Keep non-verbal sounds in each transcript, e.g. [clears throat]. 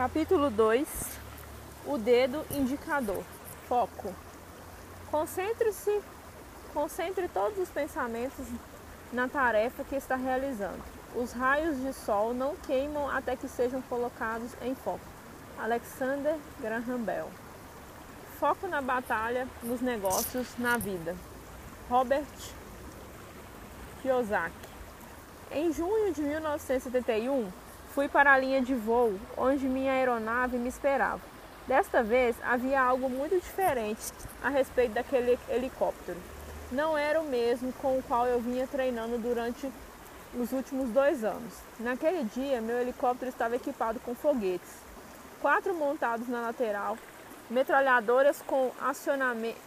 Capítulo 2 O dedo indicador. Foco. Concentre-se, concentre todos os pensamentos na tarefa que está realizando. Os raios de sol não queimam até que sejam colocados em foco. Alexander Graham Bell. Foco na batalha, nos negócios, na vida. Robert Kiyosaki. Em junho de 1971, fui para a linha de voo onde minha aeronave me esperava. Desta vez havia algo muito diferente a respeito daquele helicóptero. Não era o mesmo com o qual eu vinha treinando durante os últimos dois anos. Naquele dia, meu helicóptero estava equipado com foguetes, quatro montados na lateral, metralhadoras com acionamento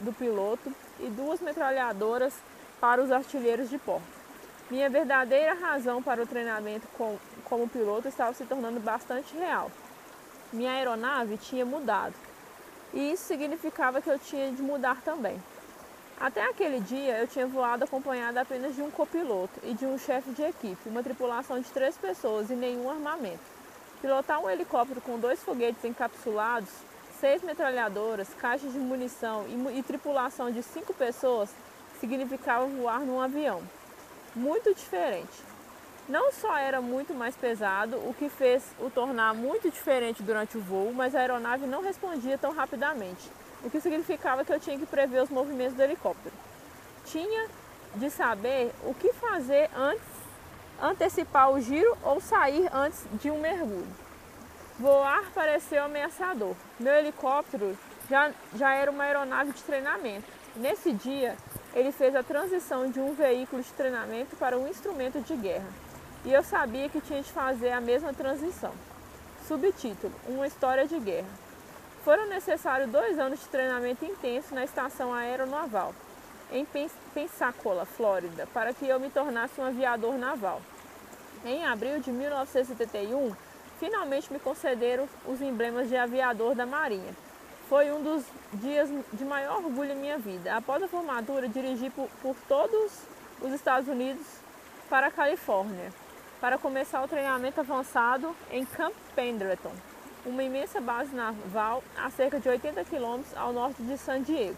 do piloto e duas metralhadoras para os artilheiros de porta. Minha verdadeira razão para o treinamento com, como piloto estava se tornando bastante real. Minha aeronave tinha mudado e isso significava que eu tinha de mudar também. Até aquele dia eu tinha voado acompanhado apenas de um copiloto e de um chefe de equipe, uma tripulação de três pessoas e nenhum armamento. Pilotar um helicóptero com dois foguetes encapsulados, seis metralhadoras, caixas de munição e, e tripulação de cinco pessoas significava voar num avião muito diferente. Não só era muito mais pesado, o que fez o tornar muito diferente durante o voo, mas a aeronave não respondia tão rapidamente, o que significava que eu tinha que prever os movimentos do helicóptero. Tinha de saber o que fazer antes, antecipar o giro ou sair antes de um mergulho. Voar pareceu ameaçador. Meu helicóptero já, já era uma aeronave de treinamento. Nesse dia, ele fez a transição de um veículo de treinamento para um instrumento de guerra. E eu sabia que tinha de fazer a mesma transição. Subtítulo: Uma história de guerra. Foram necessários dois anos de treinamento intenso na estação aeronaval, em Pensacola, Flórida, para que eu me tornasse um aviador naval. Em abril de 1971, finalmente me concederam os emblemas de aviador da Marinha foi um dos dias de maior orgulho em minha vida. Após a formatura, dirigi por, por todos os Estados Unidos para a Califórnia para começar o treinamento avançado em Camp Pendleton, uma imensa base naval a cerca de 80 quilômetros ao norte de San Diego.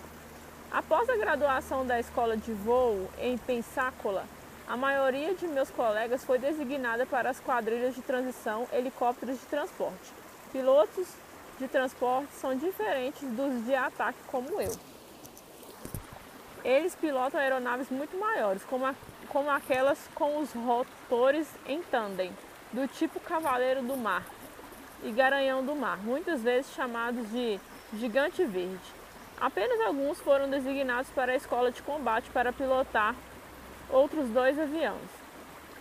Após a graduação da escola de voo em Pensacola, a maioria de meus colegas foi designada para as quadrilhas de transição helicópteros de transporte. Pilotos de transporte são diferentes dos de ataque como eu. Eles pilotam aeronaves muito maiores, como, a, como aquelas com os rotores em tandem, do tipo Cavaleiro do Mar e Garanhão do Mar, muitas vezes chamados de Gigante Verde. Apenas alguns foram designados para a escola de combate para pilotar outros dois aviões.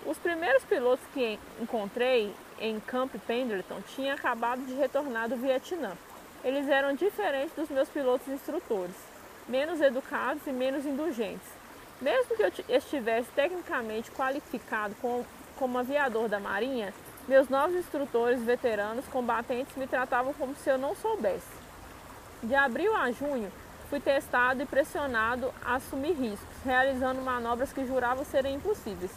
Os primeiros pilotos que encontrei em Camp Pendleton tinha acabado de retornar do Vietnã. Eles eram diferentes dos meus pilotos instrutores, menos educados e menos indulgentes. Mesmo que eu estivesse tecnicamente qualificado como, como aviador da Marinha, meus novos instrutores veteranos combatentes me tratavam como se eu não soubesse. De abril a junho, fui testado e pressionado a assumir riscos, realizando manobras que juravam serem impossíveis.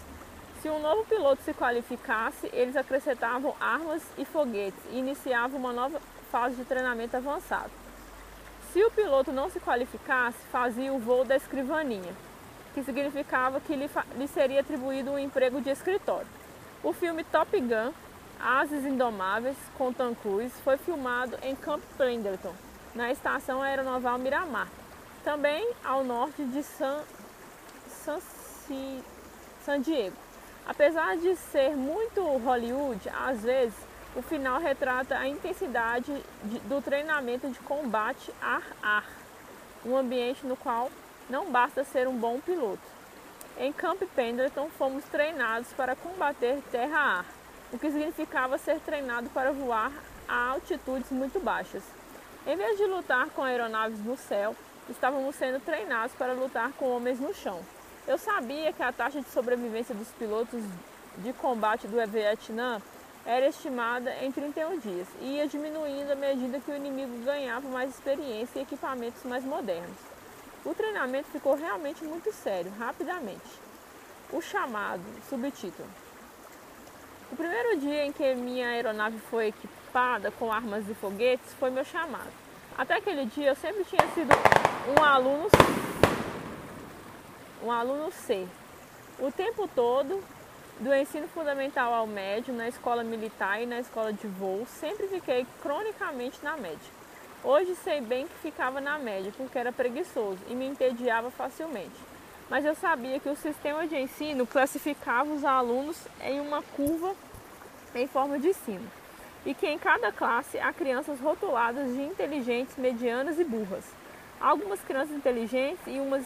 Se um novo piloto se qualificasse, eles acrescentavam armas e foguetes e iniciavam uma nova fase de treinamento avançado. Se o piloto não se qualificasse, fazia o voo da escrivaninha, que significava que lhe, lhe seria atribuído um emprego de escritório. O filme Top Gun, Ases Indomáveis, com Tom Cruise, foi filmado em Camp Pendleton, na estação aeronaval Miramar, também ao norte de San, San, San Diego. Apesar de ser muito Hollywood, às vezes o final retrata a intensidade de, do treinamento de combate ar-ar, um ambiente no qual não basta ser um bom piloto. Em Camp Pendleton fomos treinados para combater terra-ar, o que significava ser treinado para voar a altitudes muito baixas. Em vez de lutar com aeronaves no céu, estávamos sendo treinados para lutar com homens no chão. Eu sabia que a taxa de sobrevivência dos pilotos de combate do Vietnã era estimada em 31 dias e ia diminuindo à medida que o inimigo ganhava mais experiência e equipamentos mais modernos. O treinamento ficou realmente muito sério, rapidamente. O chamado, subtítulo. O primeiro dia em que minha aeronave foi espada com armas e foguetes foi meu chamado. Até aquele dia eu sempre tinha sido um aluno um aluno C. O tempo todo, do ensino fundamental ao médio, na escola militar e na escola de voo, sempre fiquei cronicamente na média. Hoje sei bem que ficava na média, porque era preguiçoso e me entediava facilmente. Mas eu sabia que o sistema de ensino classificava os alunos em uma curva em forma de sino, e que em cada classe há crianças rotuladas de inteligentes, medianas e burras. Algumas crianças inteligentes e umas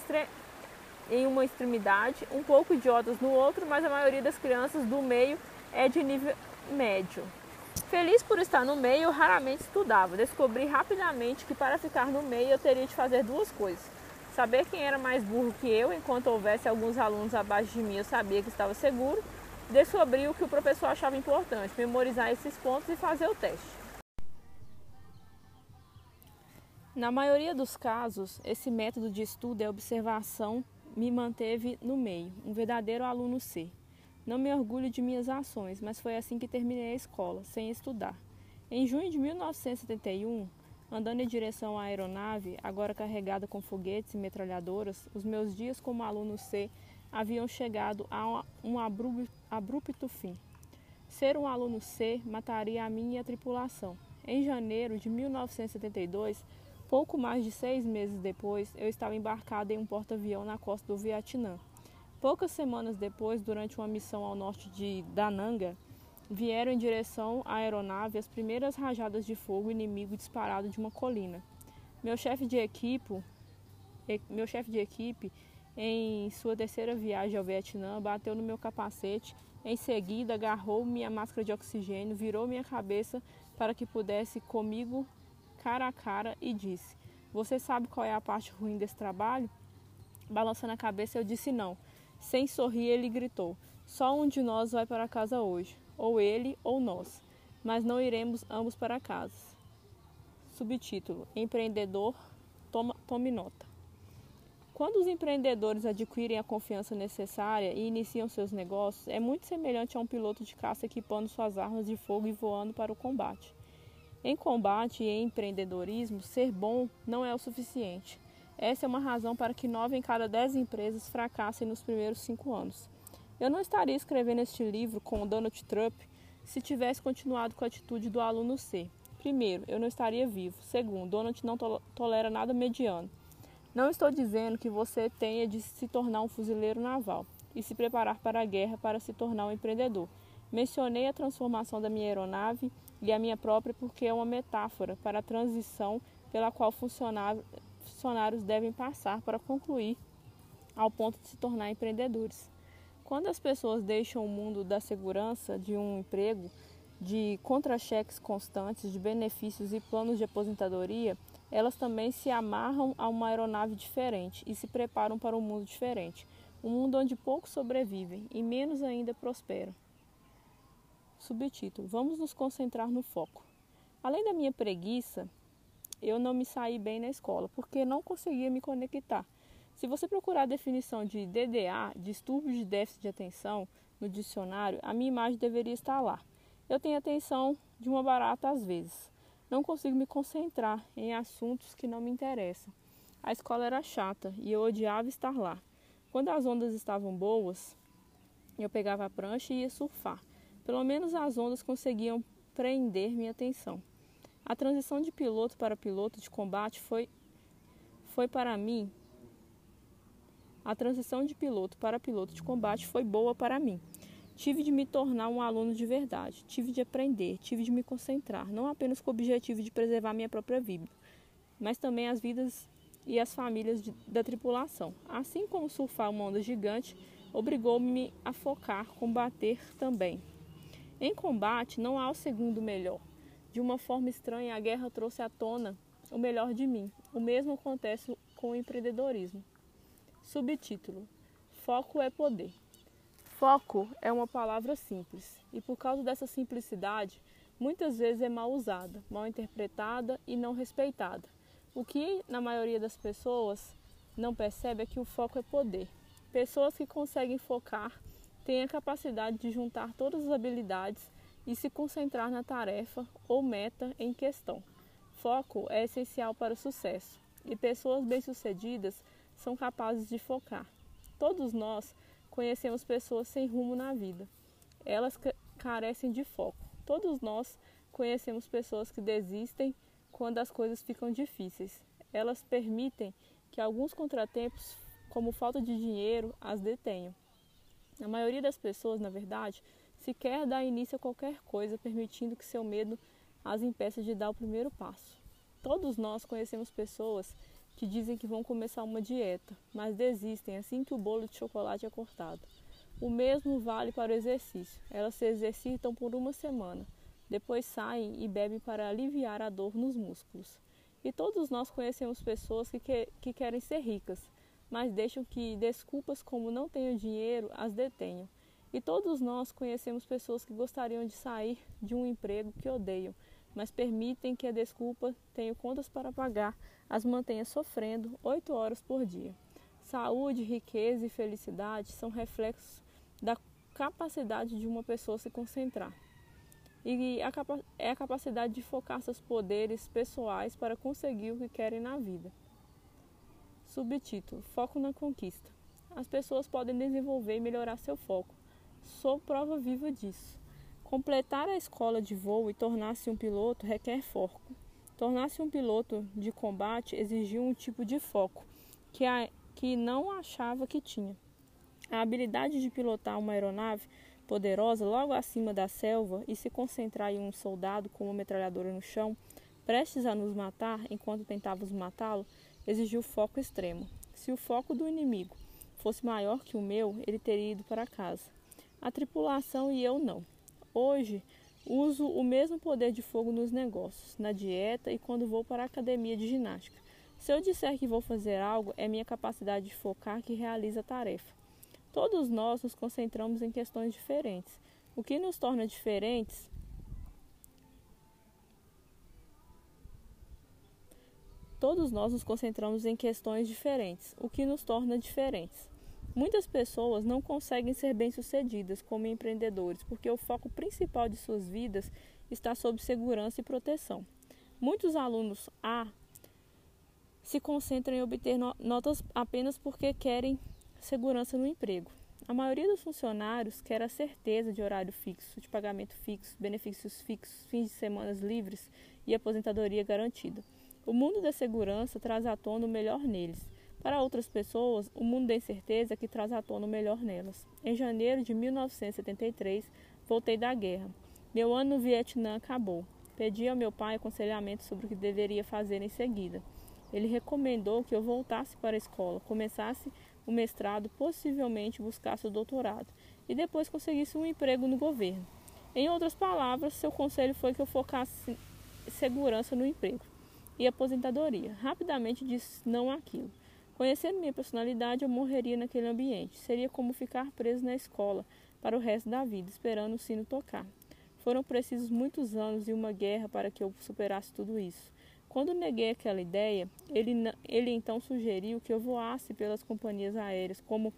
em uma extremidade, um pouco idiotas no outro, mas a maioria das crianças do meio é de nível médio. Feliz por estar no meio, raramente estudava. Descobri rapidamente que para ficar no meio eu teria de fazer duas coisas. Saber quem era mais burro que eu, enquanto houvesse alguns alunos abaixo de mim, eu sabia que estava seguro. Descobri o que o professor achava importante, memorizar esses pontos e fazer o teste. Na maioria dos casos, esse método de estudo é observação me manteve no meio, um verdadeiro aluno C. Não me orgulho de minhas ações, mas foi assim que terminei a escola, sem estudar. Em junho de 1971, andando em direção à aeronave, agora carregada com foguetes e metralhadoras, os meus dias como aluno C haviam chegado a um abrupto fim. Ser um aluno C mataria a mim e a tripulação. Em janeiro de 1972, Pouco mais de seis meses depois, eu estava embarcado em um porta-avião na costa do Vietnã. Poucas semanas depois, durante uma missão ao norte de Dananga, vieram em direção à aeronave as primeiras rajadas de fogo inimigo disparado de uma colina. Meu chefe de equipe, meu chefe de equipe, em sua terceira viagem ao Vietnã, bateu no meu capacete. Em seguida, agarrou minha máscara de oxigênio, virou minha cabeça para que pudesse comigo cara a cara e disse: Você sabe qual é a parte ruim desse trabalho? Balançando a cabeça, eu disse não. Sem sorrir, ele gritou: Só um de nós vai para casa hoje, ou ele ou nós, mas não iremos ambos para casa. Subtítulo: Empreendedor, toma, tome nota. Quando os empreendedores adquirem a confiança necessária e iniciam seus negócios, é muito semelhante a um piloto de caça equipando suas armas de fogo e voando para o combate. Em combate e em empreendedorismo, ser bom não é o suficiente. Essa é uma razão para que nove em cada dez empresas fracassem nos primeiros cinco anos. Eu não estaria escrevendo este livro com Donald Trump se tivesse continuado com a atitude do aluno C. Primeiro, eu não estaria vivo. Segundo, Donald não to tolera nada mediano. Não estou dizendo que você tenha de se tornar um fuzileiro naval e se preparar para a guerra para se tornar um empreendedor. Mencionei a transformação da minha aeronave e a minha própria porque é uma metáfora para a transição pela qual funcionários devem passar para concluir ao ponto de se tornar empreendedores. Quando as pessoas deixam o mundo da segurança de um emprego, de contra-cheques constantes, de benefícios e planos de aposentadoria, elas também se amarram a uma aeronave diferente e se preparam para um mundo diferente, um mundo onde poucos sobrevivem e menos ainda prosperam. Subtítulo: Vamos nos concentrar no foco. Além da minha preguiça, eu não me saí bem na escola porque não conseguia me conectar. Se você procurar a definição de DDA, distúrbio de déficit de atenção, no dicionário, a minha imagem deveria estar lá. Eu tenho atenção de uma barata às vezes. Não consigo me concentrar em assuntos que não me interessam. A escola era chata e eu odiava estar lá. Quando as ondas estavam boas, eu pegava a prancha e ia surfar. Pelo menos as ondas conseguiam prender minha atenção. A transição de piloto para piloto de combate foi, foi para mim. A transição de piloto para piloto de combate foi boa para mim. Tive de me tornar um aluno de verdade, tive de aprender, tive de me concentrar, não apenas com o objetivo de preservar minha própria vida, mas também as vidas e as famílias de, da tripulação. Assim como surfar uma onda gigante, obrigou-me a focar, combater também. Em combate não há o segundo melhor. De uma forma estranha, a guerra trouxe à tona o melhor de mim. O mesmo acontece com o empreendedorismo. Subtítulo: Foco é poder. Foco é uma palavra simples e, por causa dessa simplicidade, muitas vezes é mal usada, mal interpretada e não respeitada. O que, na maioria das pessoas, não percebe é que o foco é poder. Pessoas que conseguem focar tem a capacidade de juntar todas as habilidades e se concentrar na tarefa ou meta em questão. Foco é essencial para o sucesso e pessoas bem-sucedidas são capazes de focar. Todos nós conhecemos pessoas sem rumo na vida. Elas carecem de foco. Todos nós conhecemos pessoas que desistem quando as coisas ficam difíceis. Elas permitem que alguns contratempos, como falta de dinheiro, as detenham. A maioria das pessoas, na verdade, sequer dá início a qualquer coisa, permitindo que seu medo as impeça de dar o primeiro passo. Todos nós conhecemos pessoas que dizem que vão começar uma dieta, mas desistem assim que o bolo de chocolate é cortado. O mesmo vale para o exercício. Elas se exercitam por uma semana, depois saem e bebem para aliviar a dor nos músculos. E todos nós conhecemos pessoas que, que, que querem ser ricas, mas deixam que desculpas como não tenho dinheiro as detenham. E todos nós conhecemos pessoas que gostariam de sair de um emprego que odeiam, mas permitem que a desculpa tenho contas para pagar as mantenha sofrendo oito horas por dia. Saúde, riqueza e felicidade são reflexos da capacidade de uma pessoa se concentrar. E é a capacidade de focar seus poderes pessoais para conseguir o que querem na vida. Subtítulo: Foco na conquista. As pessoas podem desenvolver e melhorar seu foco. Sou prova viva disso. Completar a escola de voo e tornar-se um piloto requer foco. Tornar-se um piloto de combate exigiu um tipo de foco que, a, que não achava que tinha. A habilidade de pilotar uma aeronave poderosa logo acima da selva e se concentrar em um soldado com uma metralhadora no chão, prestes a nos matar enquanto tentávamos matá-lo, exigiu foco extremo. Se o foco do inimigo fosse maior que o meu, ele teria ido para casa. A tripulação e eu não. Hoje, uso o mesmo poder de fogo nos negócios, na dieta e quando vou para a academia de ginástica. Se eu disser que vou fazer algo, é minha capacidade de focar que realiza a tarefa. Todos nós nos concentramos em questões diferentes. O que nos torna diferentes Todos nós nos concentramos em questões diferentes, o que nos torna diferentes. Muitas pessoas não conseguem ser bem-sucedidas como empreendedores porque o foco principal de suas vidas está sob segurança e proteção. Muitos alunos A se concentram em obter notas apenas porque querem segurança no emprego. A maioria dos funcionários quer a certeza de horário fixo, de pagamento fixo, benefícios fixos, fins de semana livres e aposentadoria garantida. O mundo da segurança traz à tona o melhor neles. Para outras pessoas, o mundo da incerteza que traz à tona o melhor nelas. Em janeiro de 1973, voltei da guerra. Meu ano no Vietnã acabou. Pedi ao meu pai aconselhamento sobre o que deveria fazer em seguida. Ele recomendou que eu voltasse para a escola, começasse o mestrado, possivelmente buscasse o doutorado e depois conseguisse um emprego no governo. Em outras palavras, seu conselho foi que eu focasse segurança no emprego e aposentadoria. Rapidamente disse não àquilo. Conhecendo minha personalidade, eu morreria naquele ambiente. Seria como ficar preso na escola para o resto da vida, esperando o sino tocar. Foram precisos muitos anos e uma guerra para que eu superasse tudo isso. Quando neguei aquela ideia, ele, ele então sugeriu que eu voasse pelas companhias aéreas, como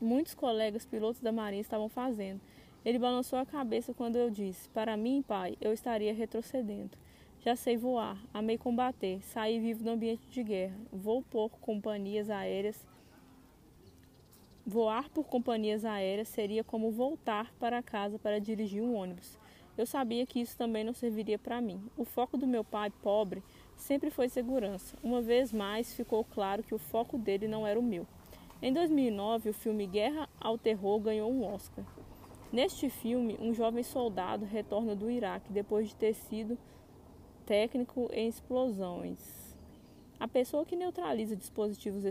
muitos colegas pilotos da Marinha estavam fazendo. Ele balançou a cabeça quando eu disse: Para mim, pai, eu estaria retrocedendo. Já sei voar, amei combater, saí vivo do ambiente de guerra. Vou por companhias aéreas. Voar por companhias aéreas seria como voltar para casa para dirigir um ônibus. Eu sabia que isso também não serviria para mim. O foco do meu pai, pobre, sempre foi segurança. Uma vez mais ficou claro que o foco dele não era o meu. Em 2009, o filme Guerra ao Terror ganhou um Oscar. Neste filme, um jovem soldado retorna do Iraque depois de ter sido técnico em explosões. A pessoa que neutraliza dispositivos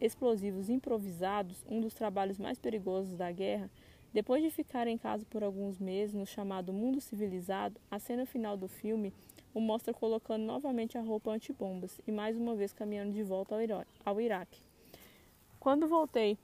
explosivos, improvisados, um dos trabalhos mais perigosos da guerra, depois de ficar em casa por alguns meses no chamado mundo civilizado, a cena final do filme o mostra colocando novamente a roupa antibombas e mais uma vez caminhando de volta ao Iraque. Quando voltei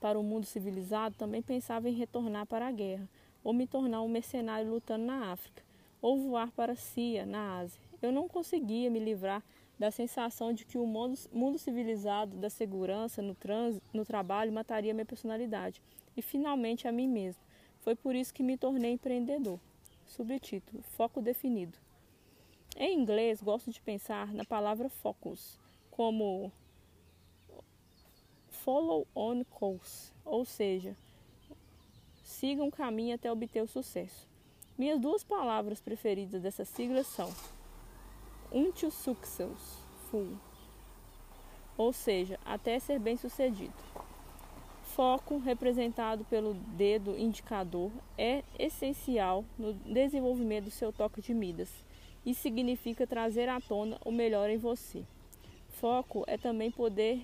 para o mundo civilizado, também pensava em retornar para a guerra ou me tornar um mercenário lutando na África ou voar para Cia, na Ásia. Eu não conseguia me livrar da sensação de que o mundo, mundo civilizado da segurança no, trânsito, no trabalho mataria minha personalidade e finalmente a mim mesmo. Foi por isso que me tornei empreendedor. Subtítulo: Foco definido. Em inglês, gosto de pensar na palavra focus como follow on course, ou seja, siga um caminho até obter o sucesso. Minhas duas palavras preferidas dessa sigla são until success full, ou seja, até ser bem sucedido. Foco, representado pelo dedo indicador, é essencial no desenvolvimento do seu toque de Midas e significa trazer à tona o melhor em você. Foco é também poder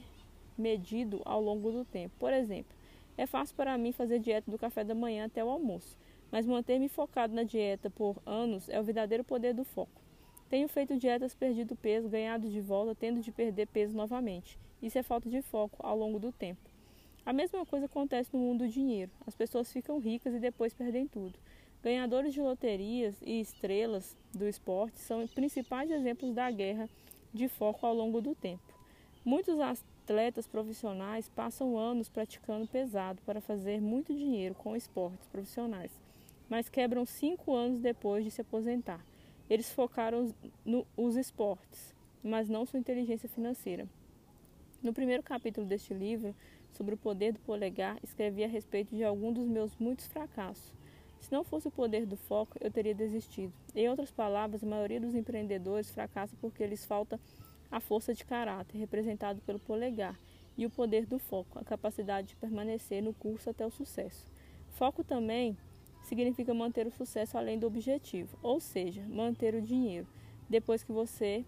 medido ao longo do tempo. Por exemplo, é fácil para mim fazer dieta do café da manhã até o almoço, mas manter-me focado na dieta por anos é o verdadeiro poder do foco. Tenho feito dietas, perdido peso, ganhado de volta, tendo de perder peso novamente. Isso é falta de foco ao longo do tempo. A mesma coisa acontece no mundo do dinheiro. As pessoas ficam ricas e depois perdem tudo. Ganhadores de loterias e estrelas do esporte são principais exemplos da guerra de foco ao longo do tempo. Muitos atletas profissionais passam anos praticando pesado para fazer muito dinheiro com esportes profissionais, mas quebram cinco anos depois de se aposentar. Eles focaram nos esportes, mas não sua inteligência financeira. No primeiro capítulo deste livro, sobre o poder do polegar, escrevi a respeito de algum dos meus muitos fracassos. Se não fosse o poder do foco, eu teria desistido. Em outras palavras, a maioria dos empreendedores fracassa porque lhes falta a força de caráter, representado pelo polegar, e o poder do foco, a capacidade de permanecer no curso até o sucesso. Foco também significa manter o sucesso além do objetivo, ou seja, manter o dinheiro depois que você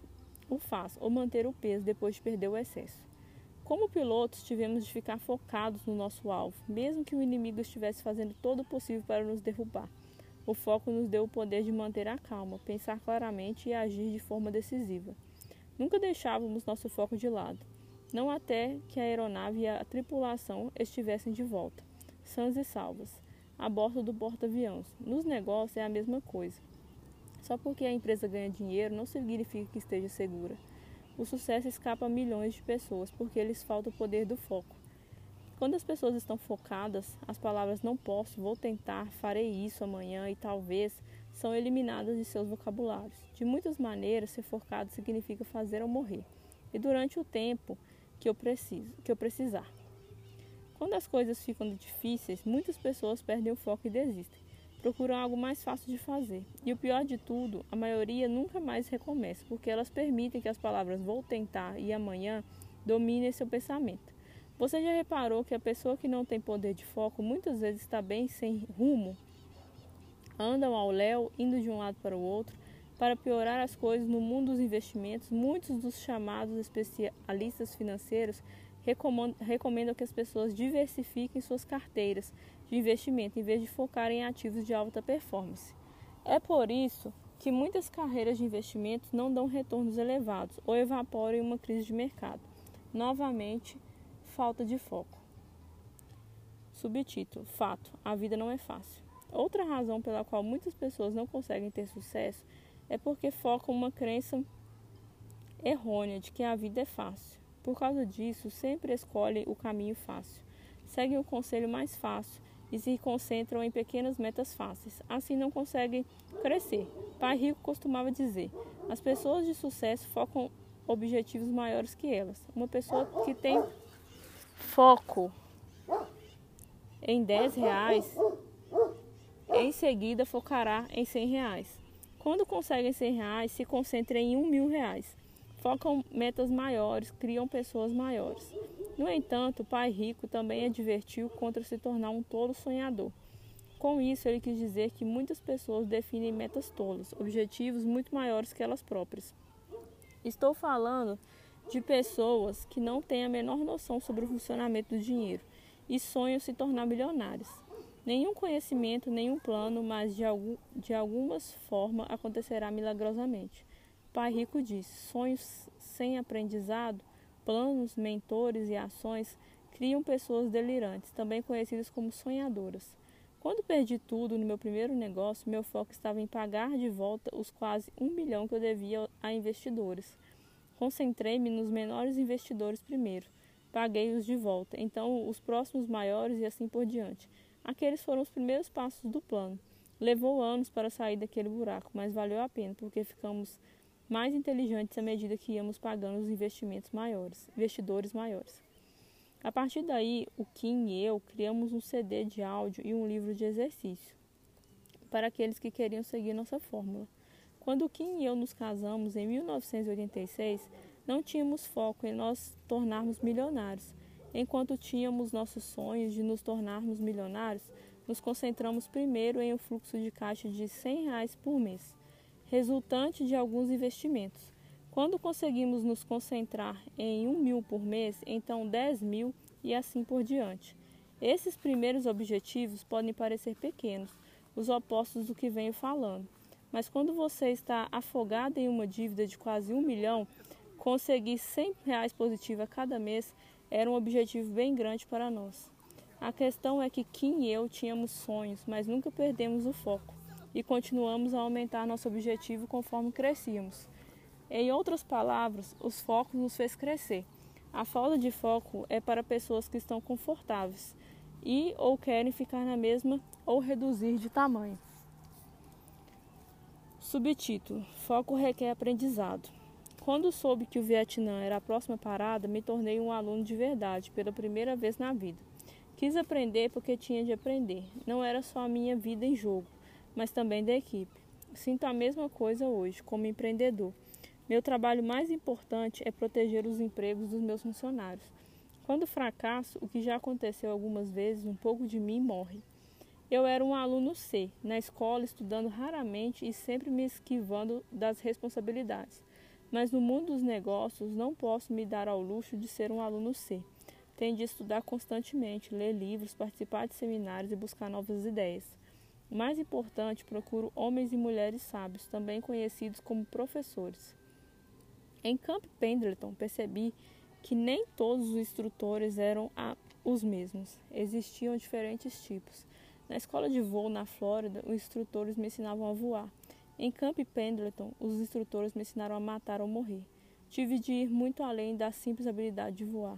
o faz, ou manter o peso depois de perder o excesso. Como pilotos, tivemos de ficar focados no nosso alvo, mesmo que o inimigo estivesse fazendo todo o possível para nos derrubar. O foco nos deu o poder de manter a calma, pensar claramente e agir de forma decisiva. Nunca deixávamos nosso foco de lado, não até que a aeronave e a tripulação estivessem de volta, sãs e salvas, a bordo do porta-aviões. Nos negócios é a mesma coisa. Só porque a empresa ganha dinheiro não significa que esteja segura. O sucesso escapa a milhões de pessoas porque lhes falta o poder do foco. Quando as pessoas estão focadas, as palavras não posso, vou tentar, farei isso amanhã e talvez são eliminadas de seus vocabulários. De muitas maneiras, ser focado significa fazer ou morrer. E durante o tempo que eu preciso, que eu precisar. Quando as coisas ficam difíceis, muitas pessoas perdem o foco e desistem procuram algo mais fácil de fazer. E o pior de tudo, a maioria nunca mais recomeça, porque elas permitem que as palavras vou tentar e amanhã dominem seu pensamento. Você já reparou que a pessoa que não tem poder de foco muitas vezes está bem sem rumo? Andam ao léu, indo de um lado para o outro. Para piorar as coisas no mundo dos investimentos, muitos dos chamados especialistas financeiros recomendam que as pessoas diversifiquem suas carteiras de investimento em vez de focar em ativos de alta performance. É por isso que muitas carreiras de investimentos não dão retornos elevados ou evaporam em uma crise de mercado. Novamente, falta de foco. Subtítulo: Fato: A vida não é fácil. Outra razão pela qual muitas pessoas não conseguem ter sucesso é porque focam uma crença errônea de que a vida é fácil. Por causa disso, sempre escolhem o caminho fácil, seguem o conselho mais fácil e se concentram em pequenas metas fáceis. Assim não conseguem crescer. Pai Rico costumava dizer: as pessoas de sucesso focam objetivos maiores que elas. Uma pessoa que tem foco em 10 reais, em seguida focará em 100 reais. Quando conseguem 100 reais, se concentram em 1 mil reais. Focam metas maiores, criam pessoas maiores. No entanto, o pai rico também advertiu contra se tornar um tolo sonhador. Com isso, ele quis dizer que muitas pessoas definem metas tolas, objetivos muito maiores que elas próprias. Estou falando de pessoas que não têm a menor noção sobre o funcionamento do dinheiro e sonham se tornar milionários. Nenhum conhecimento, nenhum plano, mas de, algum, de alguma forma acontecerá milagrosamente. Pai rico disse: sonhos sem aprendizado Planos, mentores e ações criam pessoas delirantes, também conhecidas como sonhadoras. Quando perdi tudo no meu primeiro negócio, meu foco estava em pagar de volta os quase um milhão que eu devia a investidores. Concentrei-me nos menores investidores primeiro, paguei-os de volta, então os próximos maiores e assim por diante. Aqueles foram os primeiros passos do plano. Levou anos para sair daquele buraco, mas valeu a pena, porque ficamos mais inteligentes à medida que íamos pagando os investimentos maiores, investidores maiores. A partir daí, o Kim e eu criamos um CD de áudio e um livro de exercício para aqueles que queriam seguir nossa fórmula. Quando o Kim e eu nos casamos em 1986, não tínhamos foco em nós tornarmos milionários. Enquanto tínhamos nossos sonhos de nos tornarmos milionários, nos concentramos primeiro em um fluxo de caixa de 100 reais por mês, resultante de alguns investimentos. Quando conseguimos nos concentrar em um mil por mês, então 10 mil e assim por diante. Esses primeiros objetivos podem parecer pequenos, os opostos do que venho falando. Mas quando você está afogado em uma dívida de quase um milhão, conseguir 100 reais positivo a cada mês era um objetivo bem grande para nós. A questão é que Kim e eu tínhamos sonhos, mas nunca perdemos o foco e continuamos a aumentar nosso objetivo conforme crescíamos. Em outras palavras, os focos nos fez crescer. A falta de foco é para pessoas que estão confortáveis e ou querem ficar na mesma ou reduzir de tamanho. Subtítulo: Foco requer aprendizado. Quando soube que o Vietnã era a próxima parada, me tornei um aluno de verdade pela primeira vez na vida. Quis aprender porque tinha de aprender. Não era só a minha vida em jogo, mas também da equipe. Sinto a mesma coisa hoje, como empreendedor. Meu trabalho mais importante é proteger os empregos dos meus funcionários. Quando fracasso, o que já aconteceu algumas vezes, um pouco de mim morre. Eu era um aluno C, na escola estudando raramente e sempre me esquivando das responsabilidades. Mas no mundo dos negócios não posso me dar ao luxo de ser um aluno C. Tenho de estudar constantemente, ler livros, participar de seminários e buscar novas ideias. Mais importante, procuro homens e mulheres sábios, também conhecidos como professores. Em Camp Pendleton, percebi que nem todos os instrutores eram os mesmos. Existiam diferentes tipos. Na escola de voo na Flórida, os instrutores me ensinavam a voar. Em Camp Pendleton, os instrutores me ensinaram a matar ou morrer. Tive de ir muito além da simples habilidade de voar.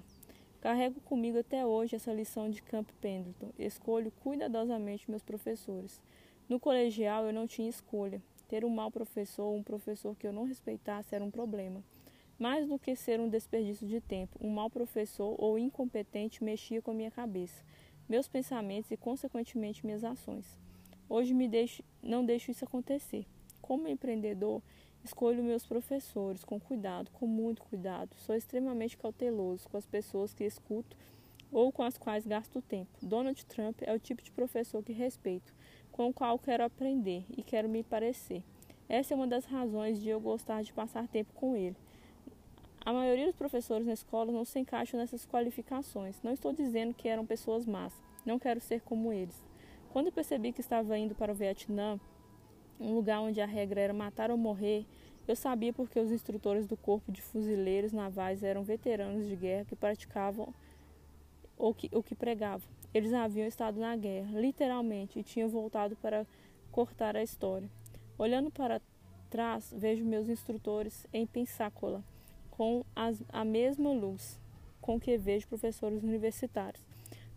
Carrego comigo até hoje essa lição de Camp Pendleton. Escolho cuidadosamente meus professores. No colegial eu não tinha escolha. Ter um mau professor ou um professor que eu não respeitasse era um problema. Mais do que ser um desperdício de tempo, um mau professor ou incompetente mexia com a minha cabeça, meus pensamentos e, consequentemente, minhas ações. Hoje me deixo, não deixo isso acontecer. Como empreendedor, Escolho meus professores com cuidado, com muito cuidado. Sou extremamente cauteloso com as pessoas que escuto ou com as quais gasto tempo. Donald Trump é o tipo de professor que respeito, com o qual quero aprender e quero me parecer. Essa é uma das razões de eu gostar de passar tempo com ele. A maioria dos professores na escola não se encaixam nessas qualificações. Não estou dizendo que eram pessoas más, não quero ser como eles. Quando percebi que estava indo para o Vietnã, um lugar onde a regra era matar ou morrer, eu sabia porque os instrutores do Corpo de Fuzileiros Navais eram veteranos de guerra que praticavam ou que, ou que pregavam. Eles haviam estado na guerra, literalmente, e tinham voltado para cortar a história. Olhando para trás, vejo meus instrutores em Pensacola, com as, a mesma luz com que vejo professores universitários.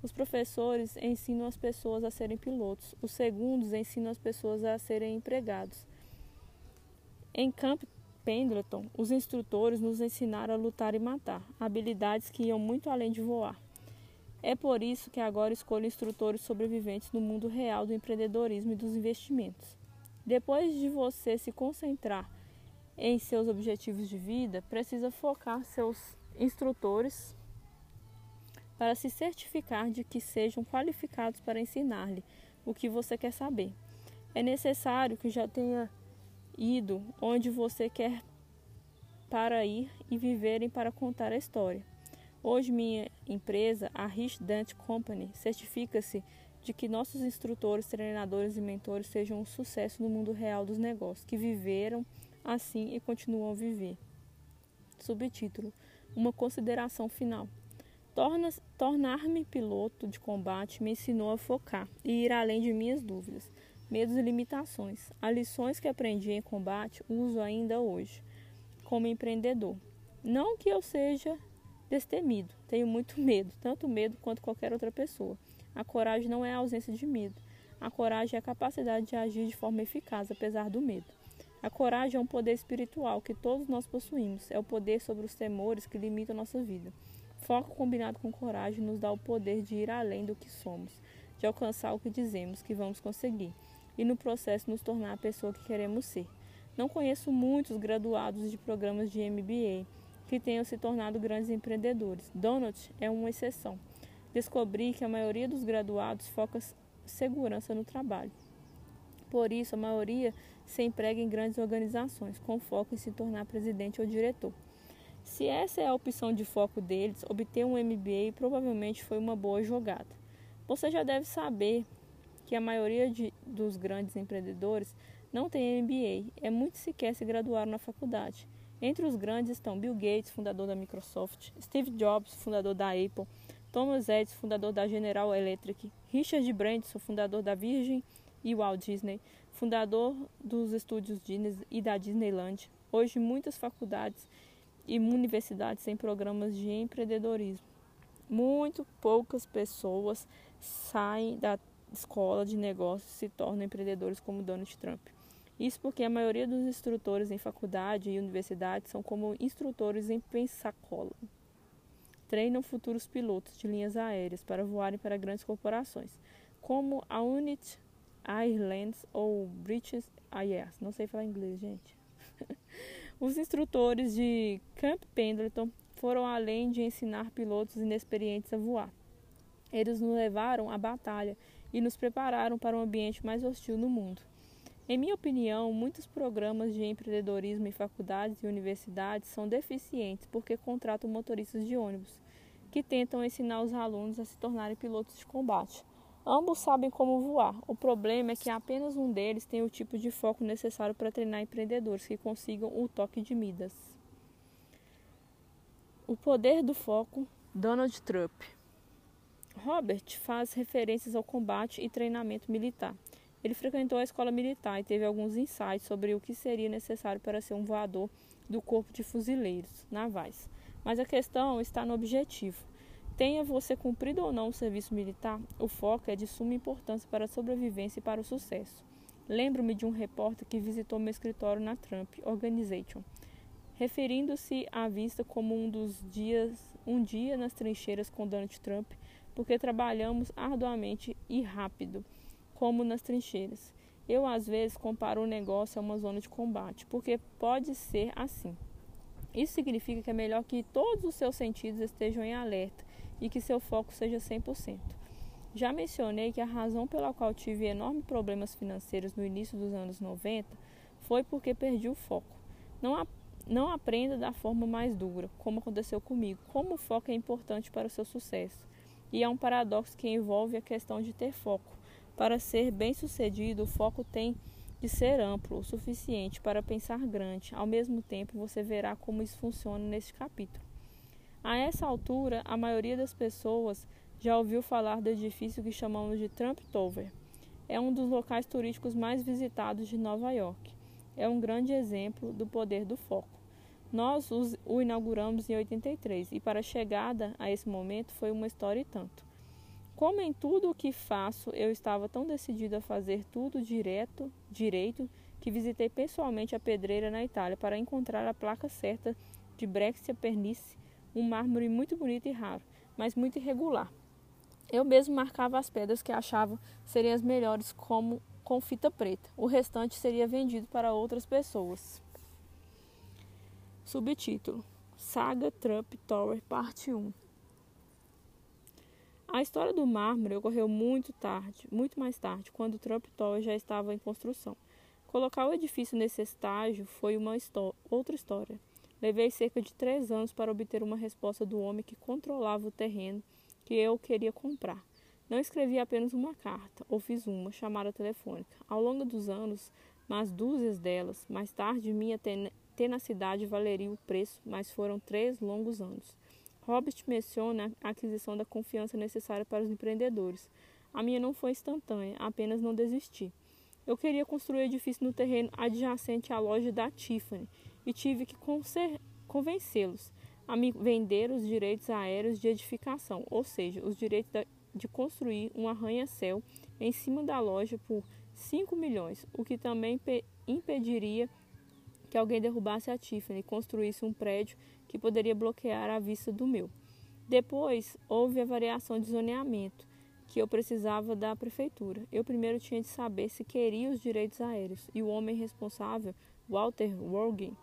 Os professores ensinam as pessoas a serem pilotos, os segundos ensinam as pessoas a serem empregados. Em Camp Pendleton, os instrutores nos ensinaram a lutar e matar, habilidades que iam muito além de voar. É por isso que agora escolho instrutores sobreviventes no mundo real do empreendedorismo e dos investimentos. Depois de você se concentrar em seus objetivos de vida, precisa focar seus instrutores para se certificar de que sejam qualificados para ensinar-lhe o que você quer saber. É necessário que já tenha ido onde você quer para ir e viverem para contar a história. Hoje minha empresa, a Rich Dante Company, certifica-se de que nossos instrutores, treinadores e mentores sejam um sucesso no mundo real dos negócios, que viveram assim e continuam a viver. Subtítulo: Uma consideração final. Tornar-me piloto de combate me ensinou a focar e ir além de minhas dúvidas, medos e limitações. As lições que aprendi em combate uso ainda hoje, como empreendedor. Não que eu seja destemido, tenho muito [laughs] medo, tanto medo quanto qualquer outra pessoa. A coragem não é a ausência de medo. A coragem é a capacidade de agir de forma eficaz, apesar do medo. A coragem é um poder espiritual que todos nós possuímos. É o poder sobre os temores que limitam nossa vida. Foco combinado com coragem nos dá o poder de ir além do que somos, de alcançar o que dizemos que vamos conseguir e no processo nos tornar a pessoa que queremos ser. Não conheço muitos graduados de programas de MBA que tenham se tornado grandes empreendedores. Donut é uma exceção. Descobri que a maioria dos graduados foca segurança no trabalho. Por isso, a maioria se emprega em grandes organizações, com foco em se tornar presidente ou diretor. Se essa é a opção de foco deles, obter um MBA provavelmente foi uma boa jogada. Você já deve saber que a maioria de, dos grandes empreendedores não tem MBA, é muito sequer se graduaram na faculdade. Entre os grandes estão Bill Gates, fundador da Microsoft, Steve Jobs, fundador da Apple, Thomas Edison, fundador da General Electric, Richard Branson, fundador da Virgin e Walt Disney, fundador dos estúdios Disney e da Disneyland. Hoje, muitas faculdades e universidades têm programas de empreendedorismo. Muito poucas pessoas saem da escola de negócios e se tornam empreendedores como Donald Trump. Isso porque a maioria dos instrutores em faculdade e universidade são como instrutores em Pensacola treinam futuros pilotos de linhas aéreas para voarem para grandes corporações, como a Unit Airlines ou British Airways. Não sei falar inglês, gente. [laughs] Os instrutores de Camp Pendleton foram além de ensinar pilotos inexperientes a voar. Eles nos levaram à batalha e nos prepararam para um ambiente mais hostil no mundo. Em minha opinião, muitos programas de empreendedorismo em faculdades e universidades são deficientes porque contratam motoristas de ônibus, que tentam ensinar os alunos a se tornarem pilotos de combate. Ambos sabem como voar. O problema é que apenas um deles tem o tipo de foco necessário para treinar empreendedores que consigam o toque de Midas. O poder do foco, Donald Trump. Robert faz referências ao combate e treinamento militar. Ele frequentou a escola militar e teve alguns insights sobre o que seria necessário para ser um voador do Corpo de Fuzileiros Navais. Mas a questão está no objetivo. Tenha você cumprido ou não o serviço militar, o foco é de suma importância para a sobrevivência e para o sucesso. Lembro-me de um repórter que visitou meu escritório na Trump Organization, referindo-se à vista como um dos dias, um dia nas trincheiras com Donald Trump, porque trabalhamos arduamente e rápido como nas trincheiras. Eu, às vezes, comparo o negócio a uma zona de combate, porque pode ser assim. Isso significa que é melhor que todos os seus sentidos estejam em alerta e que seu foco seja 100%. Já mencionei que a razão pela qual tive enormes problemas financeiros no início dos anos 90 foi porque perdi o foco. Não, não aprenda da forma mais dura, como aconteceu comigo, como o foco é importante para o seu sucesso. E é um paradoxo que envolve a questão de ter foco. Para ser bem-sucedido, o foco tem de ser amplo o suficiente para pensar grande. Ao mesmo tempo, você verá como isso funciona neste capítulo. A essa altura, a maioria das pessoas já ouviu falar do edifício que chamamos de Trump Tower. É um dos locais turísticos mais visitados de Nova York. É um grande exemplo do poder do foco. Nós o inauguramos em 83 e para a chegada a esse momento foi uma história e tanto. Como em tudo o que faço, eu estava tão decidido a fazer tudo direto, direito, que visitei pessoalmente a pedreira na Itália para encontrar a placa certa de Brexia pernice, um mármore muito bonito e raro, mas muito irregular. Eu mesmo marcava as pedras que achava seriam as melhores como com fita preta. O restante seria vendido para outras pessoas. Subtítulo: Saga Trump Tower Parte 1 a história do mármore ocorreu muito tarde, muito mais tarde, quando o Trump Tower já estava em construção. Colocar o edifício nesse estágio foi uma outra história. Levei cerca de três anos para obter uma resposta do homem que controlava o terreno que eu queria comprar. Não escrevi apenas uma carta, ou fiz uma chamada telefônica. Ao longo dos anos, mais dúzias delas, mais tarde minha tenacidade valeria o preço, mas foram três longos anos. Robert menciona a aquisição da confiança necessária para os empreendedores. A minha não foi instantânea, apenas não desisti. Eu queria construir edifício no terreno adjacente à loja da Tiffany e tive que convencê-los a me vender os direitos aéreos de edificação, ou seja, os direitos de construir um arranha-céu em cima da loja por 5 milhões, o que também impediria que alguém derrubasse a Tiffany e construísse um prédio que poderia bloquear a vista do meu. Depois houve a variação de zoneamento, que eu precisava da prefeitura. Eu primeiro tinha de saber se queria os direitos aéreos, e o homem responsável, Walter Worgen,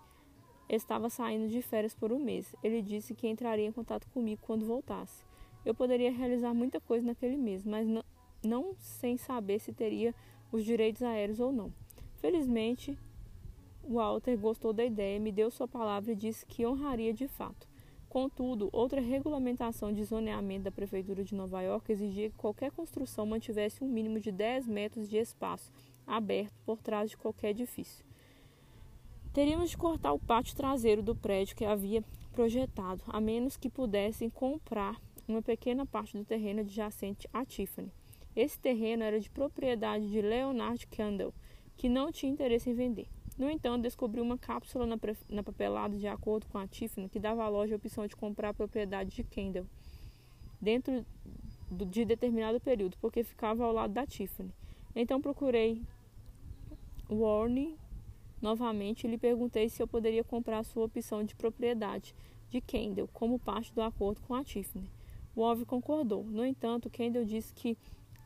estava saindo de férias por um mês. Ele disse que entraria em contato comigo quando voltasse. Eu poderia realizar muita coisa naquele mês, mas não, não sem saber se teria os direitos aéreos ou não. Felizmente, Walter gostou da ideia, me deu sua palavra e disse que honraria de fato. Contudo, outra regulamentação de zoneamento da Prefeitura de Nova York exigia que qualquer construção mantivesse um mínimo de 10 metros de espaço aberto por trás de qualquer edifício. Teríamos de cortar o pátio traseiro do prédio que havia projetado, a menos que pudessem comprar uma pequena parte do terreno adjacente à Tiffany. Esse terreno era de propriedade de Leonard Kendall, que não tinha interesse em vender. No entanto, descobriu uma cápsula na, na papelada de acordo com a Tiffany que dava à loja a opção de comprar a propriedade de Kendall dentro do, de determinado período, porque ficava ao lado da Tiffany. Então procurei Warney novamente lhe perguntei se eu poderia comprar a sua opção de propriedade de Kendall como parte do acordo com a Tiffany. Wolf concordou. No entanto, Kendall disse que,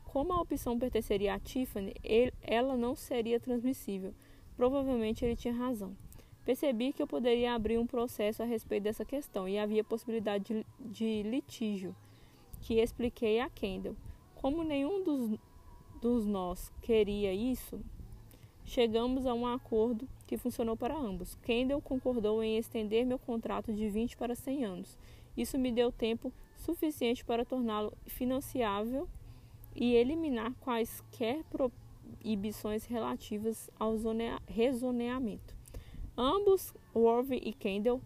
como a opção pertenceria à Tiffany, ele, ela não seria transmissível Provavelmente ele tinha razão. Percebi que eu poderia abrir um processo a respeito dessa questão e havia possibilidade de, de litígio, que expliquei a Kendall. Como nenhum dos, dos nós queria isso, chegamos a um acordo que funcionou para ambos. Kendall concordou em estender meu contrato de 20 para 100 anos. Isso me deu tempo suficiente para torná-lo financiável e eliminar quaisquer proibições relativas ao rezoneamento. Ambos, Worthy e Kendall,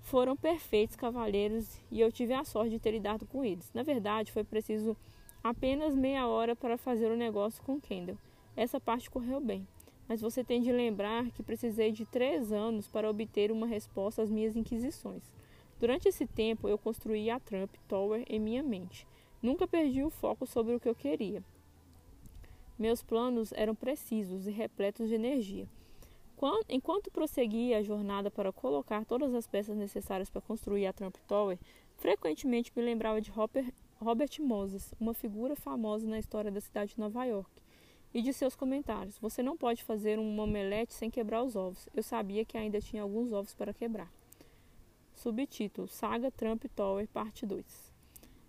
foram perfeitos cavalheiros e eu tive a sorte de ter lidado com eles. Na verdade, foi preciso apenas meia hora para fazer o negócio com Kendall. Essa parte correu bem, mas você tem de lembrar que precisei de três anos para obter uma resposta às minhas inquisições. Durante esse tempo, eu construí a Trump Tower em minha mente. Nunca perdi o foco sobre o que eu queria. Meus planos eram precisos e repletos de energia. Enquanto prosseguia a jornada para colocar todas as peças necessárias para construir a Trump Tower, frequentemente me lembrava de Robert, Moses, uma figura famosa na história da cidade de Nova York, e de seus comentários. Você não pode fazer um omelete sem quebrar os ovos. Eu sabia que ainda tinha alguns ovos para quebrar. Subtítulo: Saga Trump Tower, parte 2.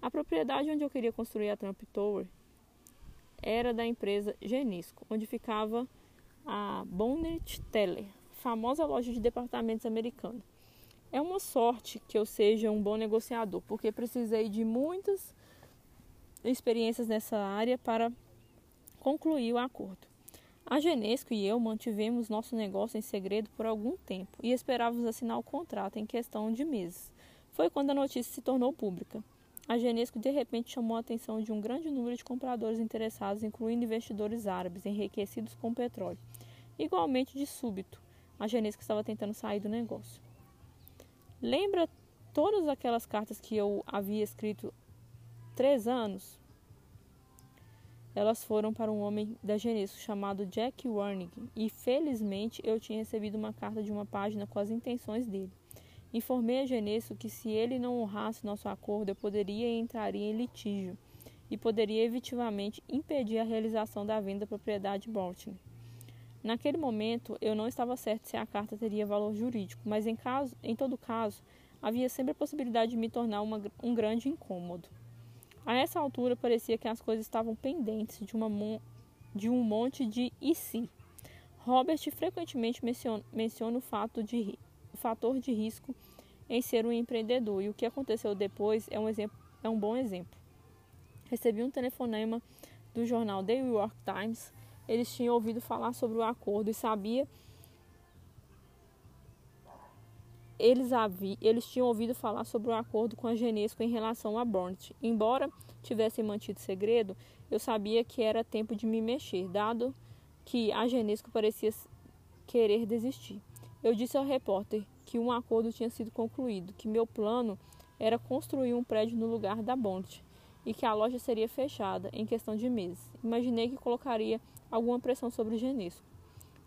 A propriedade onde eu queria construir a Trump Tower era da empresa Genisco, onde ficava a Bonnet Teller, famosa loja de departamentos americana. É uma sorte que eu seja um bom negociador, porque precisei de muitas experiências nessa área para concluir o acordo. A Genesco e eu mantivemos nosso negócio em segredo por algum tempo e esperávamos assinar o contrato em questão de meses. Foi quando a notícia se tornou pública. A Genesco de repente chamou a atenção de um grande número de compradores interessados, incluindo investidores árabes enriquecidos com petróleo. Igualmente de súbito, a Genesco estava tentando sair do negócio. Lembra todas aquelas cartas que eu havia escrito três anos? Elas foram para um homem da Genesco chamado Jack Warnig e felizmente eu tinha recebido uma carta de uma página com as intenções dele. Informei a Genesso que se ele não honrasse nosso acordo, eu poderia e entraria em litígio e poderia efetivamente impedir a realização da venda da propriedade Baltimore. Naquele momento, eu não estava certo se a carta teria valor jurídico, mas em, caso, em todo caso, havia sempre a possibilidade de me tornar uma, um grande incômodo. A essa altura, parecia que as coisas estavam pendentes de, uma, de um monte de e se. Robert frequentemente menciona, menciona o fato de o fator de risco em ser um empreendedor. E o que aconteceu depois é um, exemplo, é um bom exemplo. Recebi um telefonema do jornal The New York Times. Eles tinham ouvido falar sobre o acordo e sabia eles, havi, eles tinham ouvido falar sobre o acordo com a Genesco em relação a Burnt. Embora tivessem mantido segredo, eu sabia que era tempo de me mexer, dado que a Genesco parecia querer desistir. Eu disse ao repórter que um acordo tinha sido concluído, que meu plano era construir um prédio no lugar da Bonte e que a loja seria fechada em questão de meses. Imaginei que colocaria alguma pressão sobre o Genesco.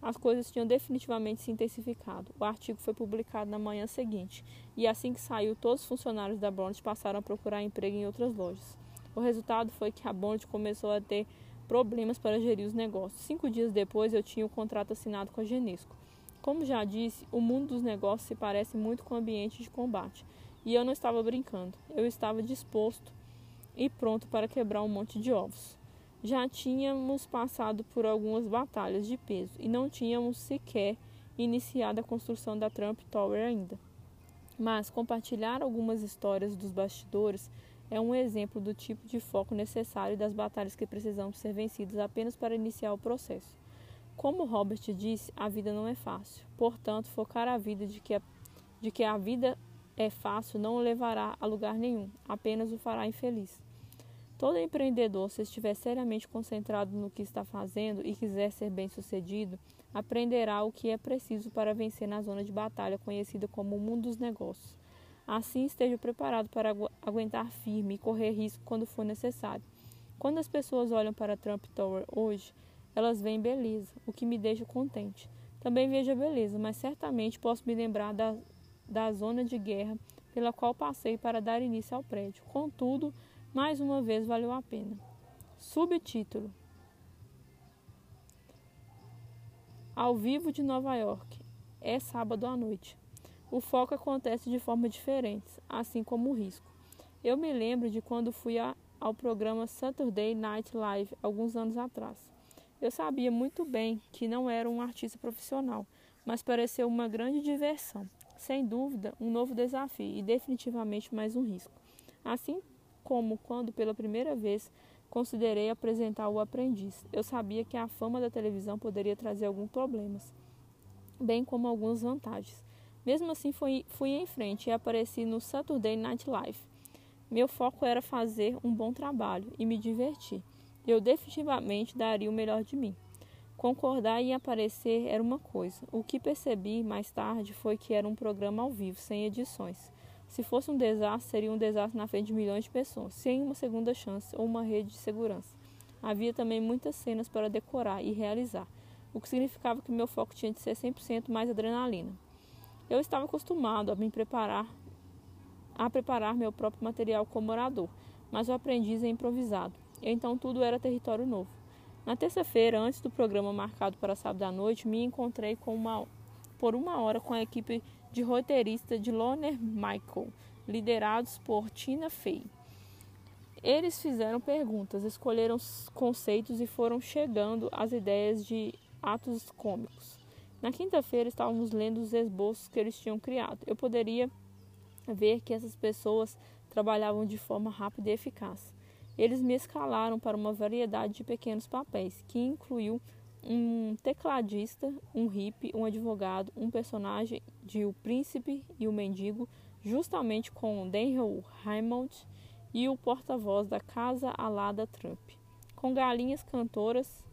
As coisas tinham definitivamente se intensificado. O artigo foi publicado na manhã seguinte, e assim que saiu, todos os funcionários da Bond passaram a procurar emprego em outras lojas. O resultado foi que a Bond começou a ter problemas para gerir os negócios. Cinco dias depois, eu tinha o contrato assinado com a Genesco. Como já disse, o mundo dos negócios se parece muito com o ambiente de combate. E eu não estava brincando. Eu estava disposto e pronto para quebrar um monte de ovos. Já tínhamos passado por algumas batalhas de peso e não tínhamos sequer iniciado a construção da Trump Tower ainda. Mas compartilhar algumas histórias dos bastidores é um exemplo do tipo de foco necessário das batalhas que precisamos ser vencidas apenas para iniciar o processo. Como Robert disse, a vida não é fácil. Portanto, focar a vida de que a, de que a vida é fácil não o levará a lugar nenhum, apenas o fará infeliz. Todo empreendedor, se estiver seriamente concentrado no que está fazendo e quiser ser bem-sucedido, aprenderá o que é preciso para vencer na zona de batalha conhecida como o mundo dos negócios. Assim, esteja preparado para aguentar firme e correr risco quando for necessário. Quando as pessoas olham para Trump Tower hoje, elas veem beleza, o que me deixa contente. Também vejo a beleza, mas certamente posso me lembrar da, da zona de guerra pela qual passei para dar início ao prédio. Contudo, mais uma vez valeu a pena. Subtítulo: Ao vivo de Nova York. É sábado à noite. O foco acontece de forma diferente, assim como o risco. Eu me lembro de quando fui a, ao programa Saturday Night Live alguns anos atrás. Eu sabia muito bem que não era um artista profissional, mas pareceu uma grande diversão. Sem dúvida, um novo desafio e definitivamente mais um risco. Assim como quando pela primeira vez considerei apresentar o aprendiz. Eu sabia que a fama da televisão poderia trazer alguns problemas, bem como algumas vantagens. Mesmo assim, fui, fui em frente e apareci no Saturday Night Live. Meu foco era fazer um bom trabalho e me divertir. Eu definitivamente daria o melhor de mim. Concordar em aparecer era uma coisa. O que percebi mais tarde foi que era um programa ao vivo, sem edições. Se fosse um desastre, seria um desastre na frente de milhões de pessoas, sem uma segunda chance ou uma rede de segurança. Havia também muitas cenas para decorar e realizar, o que significava que meu foco tinha de ser 100% mais adrenalina. Eu estava acostumado a me preparar a preparar meu próprio material como orador, mas o aprendiz é improvisado. Então tudo era território novo. Na terça-feira, antes do programa marcado para sábado à noite, me encontrei uma, por uma hora com a equipe de roteirista de Loner Michael, liderados por Tina Fey. Eles fizeram perguntas, escolheram conceitos e foram chegando às ideias de atos cômicos. Na quinta-feira estávamos lendo os esboços que eles tinham criado. Eu poderia ver que essas pessoas trabalhavam de forma rápida e eficaz. Eles me escalaram para uma variedade de pequenos papéis, que incluiu um tecladista, um hippie, um advogado, um personagem de O Príncipe e o Mendigo, justamente com Daniel Raymond e o porta-voz da Casa Alada Trump, com galinhas cantoras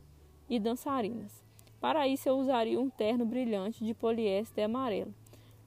e dançarinas. Para isso eu usaria um terno brilhante de poliéster amarelo,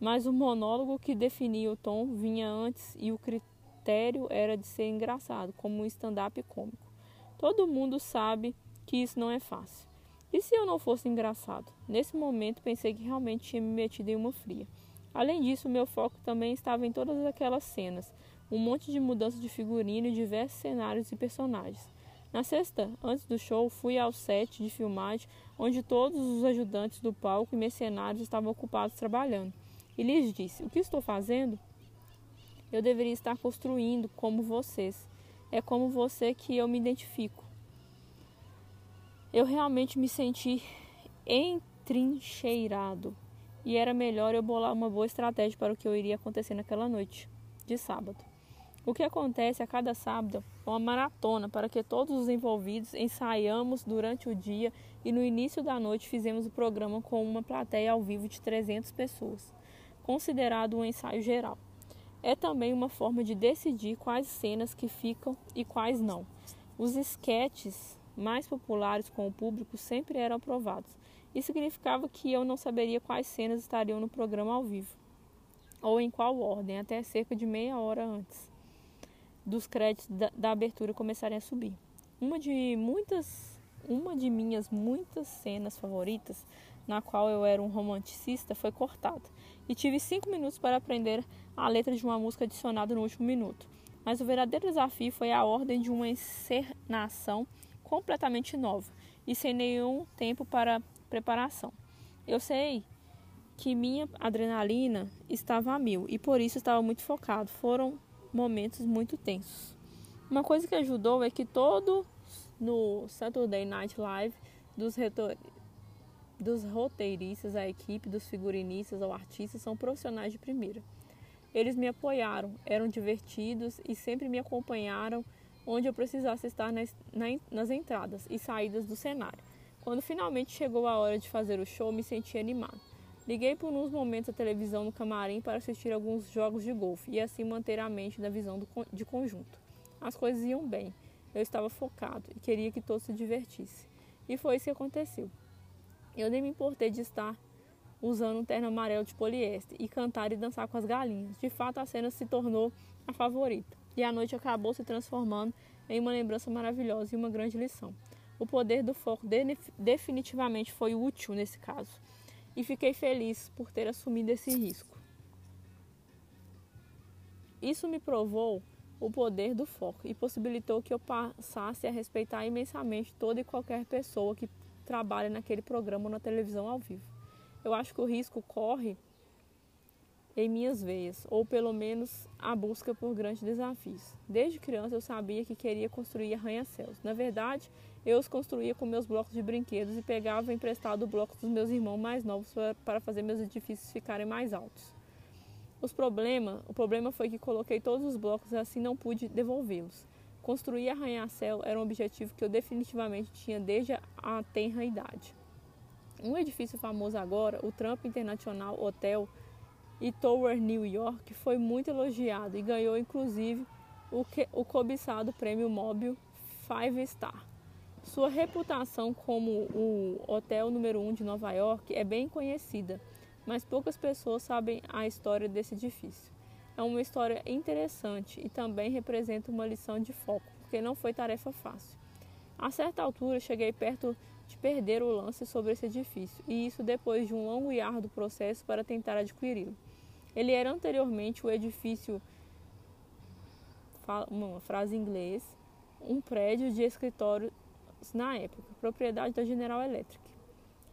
mas o monólogo que definia o tom vinha antes e o critério era de ser engraçado, como um stand-up cômico. Todo mundo sabe que isso não é fácil. E se eu não fosse engraçado? Nesse momento pensei que realmente tinha me metido em uma fria. Além disso, meu foco também estava em todas aquelas cenas, um monte de mudança de figurino e diversos cenários e personagens. Na sexta, antes do show, fui ao set de filmagem, onde todos os ajudantes do palco e mercenários estavam ocupados trabalhando. E lhes disse: O que estou fazendo? Eu deveria estar construindo como vocês. É como você que eu me identifico eu realmente me senti entrincheirado e era melhor eu bolar uma boa estratégia para o que eu iria acontecer naquela noite de sábado. O que acontece a cada sábado é uma maratona para que todos os envolvidos ensaiamos durante o dia e no início da noite fizemos o programa com uma plateia ao vivo de 300 pessoas, considerado um ensaio geral. É também uma forma de decidir quais cenas que ficam e quais não. Os esquetes mais populares com o público sempre eram aprovados. Isso significava que eu não saberia quais cenas estariam no programa ao vivo, ou em qual ordem, até cerca de meia hora antes. dos créditos da, da abertura começarem a subir. Uma de muitas, uma de minhas muitas cenas favoritas, na qual eu era um romanticista, foi cortada e tive cinco minutos para aprender a letra de uma música adicionada no último minuto. Mas o verdadeiro desafio foi a ordem de uma encenação completamente nova e sem nenhum tempo para preparação. Eu sei que minha adrenalina estava a mil e por isso estava muito focado. Foram momentos muito tensos. Uma coisa que ajudou é que todo no Saturday Night Live dos, dos roteiristas, a equipe, dos figurinistas ou artistas são profissionais de primeira. Eles me apoiaram, eram divertidos e sempre me acompanharam onde eu precisasse estar nas, nas entradas e saídas do cenário. Quando finalmente chegou a hora de fazer o show, me senti animado. Liguei por uns momentos a televisão no camarim para assistir alguns jogos de golfe e assim manter a mente na visão do, de conjunto. As coisas iam bem. Eu estava focado e queria que todos se divertissem. E foi isso que aconteceu. Eu nem me importei de estar usando um terno amarelo de poliéster e cantar e dançar com as galinhas. De fato, a cena se tornou a favorita e a noite acabou se transformando em uma lembrança maravilhosa e uma grande lição. O poder do foco definitivamente foi útil nesse caso e fiquei feliz por ter assumido esse risco. Isso me provou o poder do foco e possibilitou que eu passasse a respeitar imensamente toda e qualquer pessoa que trabalha naquele programa ou na televisão ao vivo. Eu acho que o risco corre em minhas veias, ou pelo menos a busca por grandes desafios. Desde criança eu sabia que queria construir arranha-céus. Na verdade, eu os construía com meus blocos de brinquedos e pegava emprestado o bloco dos meus irmãos mais novos para fazer meus edifícios ficarem mais altos. Os problema, o problema foi que coloquei todos os blocos e assim não pude devolvê-los. Construir arranha-céu era um objetivo que eu definitivamente tinha desde a tenra idade. Um edifício famoso agora, o Trump International Hotel, e Tower New York foi muito elogiado e ganhou inclusive o, que, o cobiçado prêmio Mobile Five Star. Sua reputação como o hotel número 1 um de Nova York é bem conhecida, mas poucas pessoas sabem a história desse edifício. É uma história interessante e também representa uma lição de foco, porque não foi tarefa fácil. A certa altura, cheguei perto de perder o lance sobre esse edifício, e isso depois de um longo e árduo processo para tentar adquiri-lo. Ele era anteriormente o edifício, uma frase em inglês, um prédio de escritórios na época, propriedade da General Electric.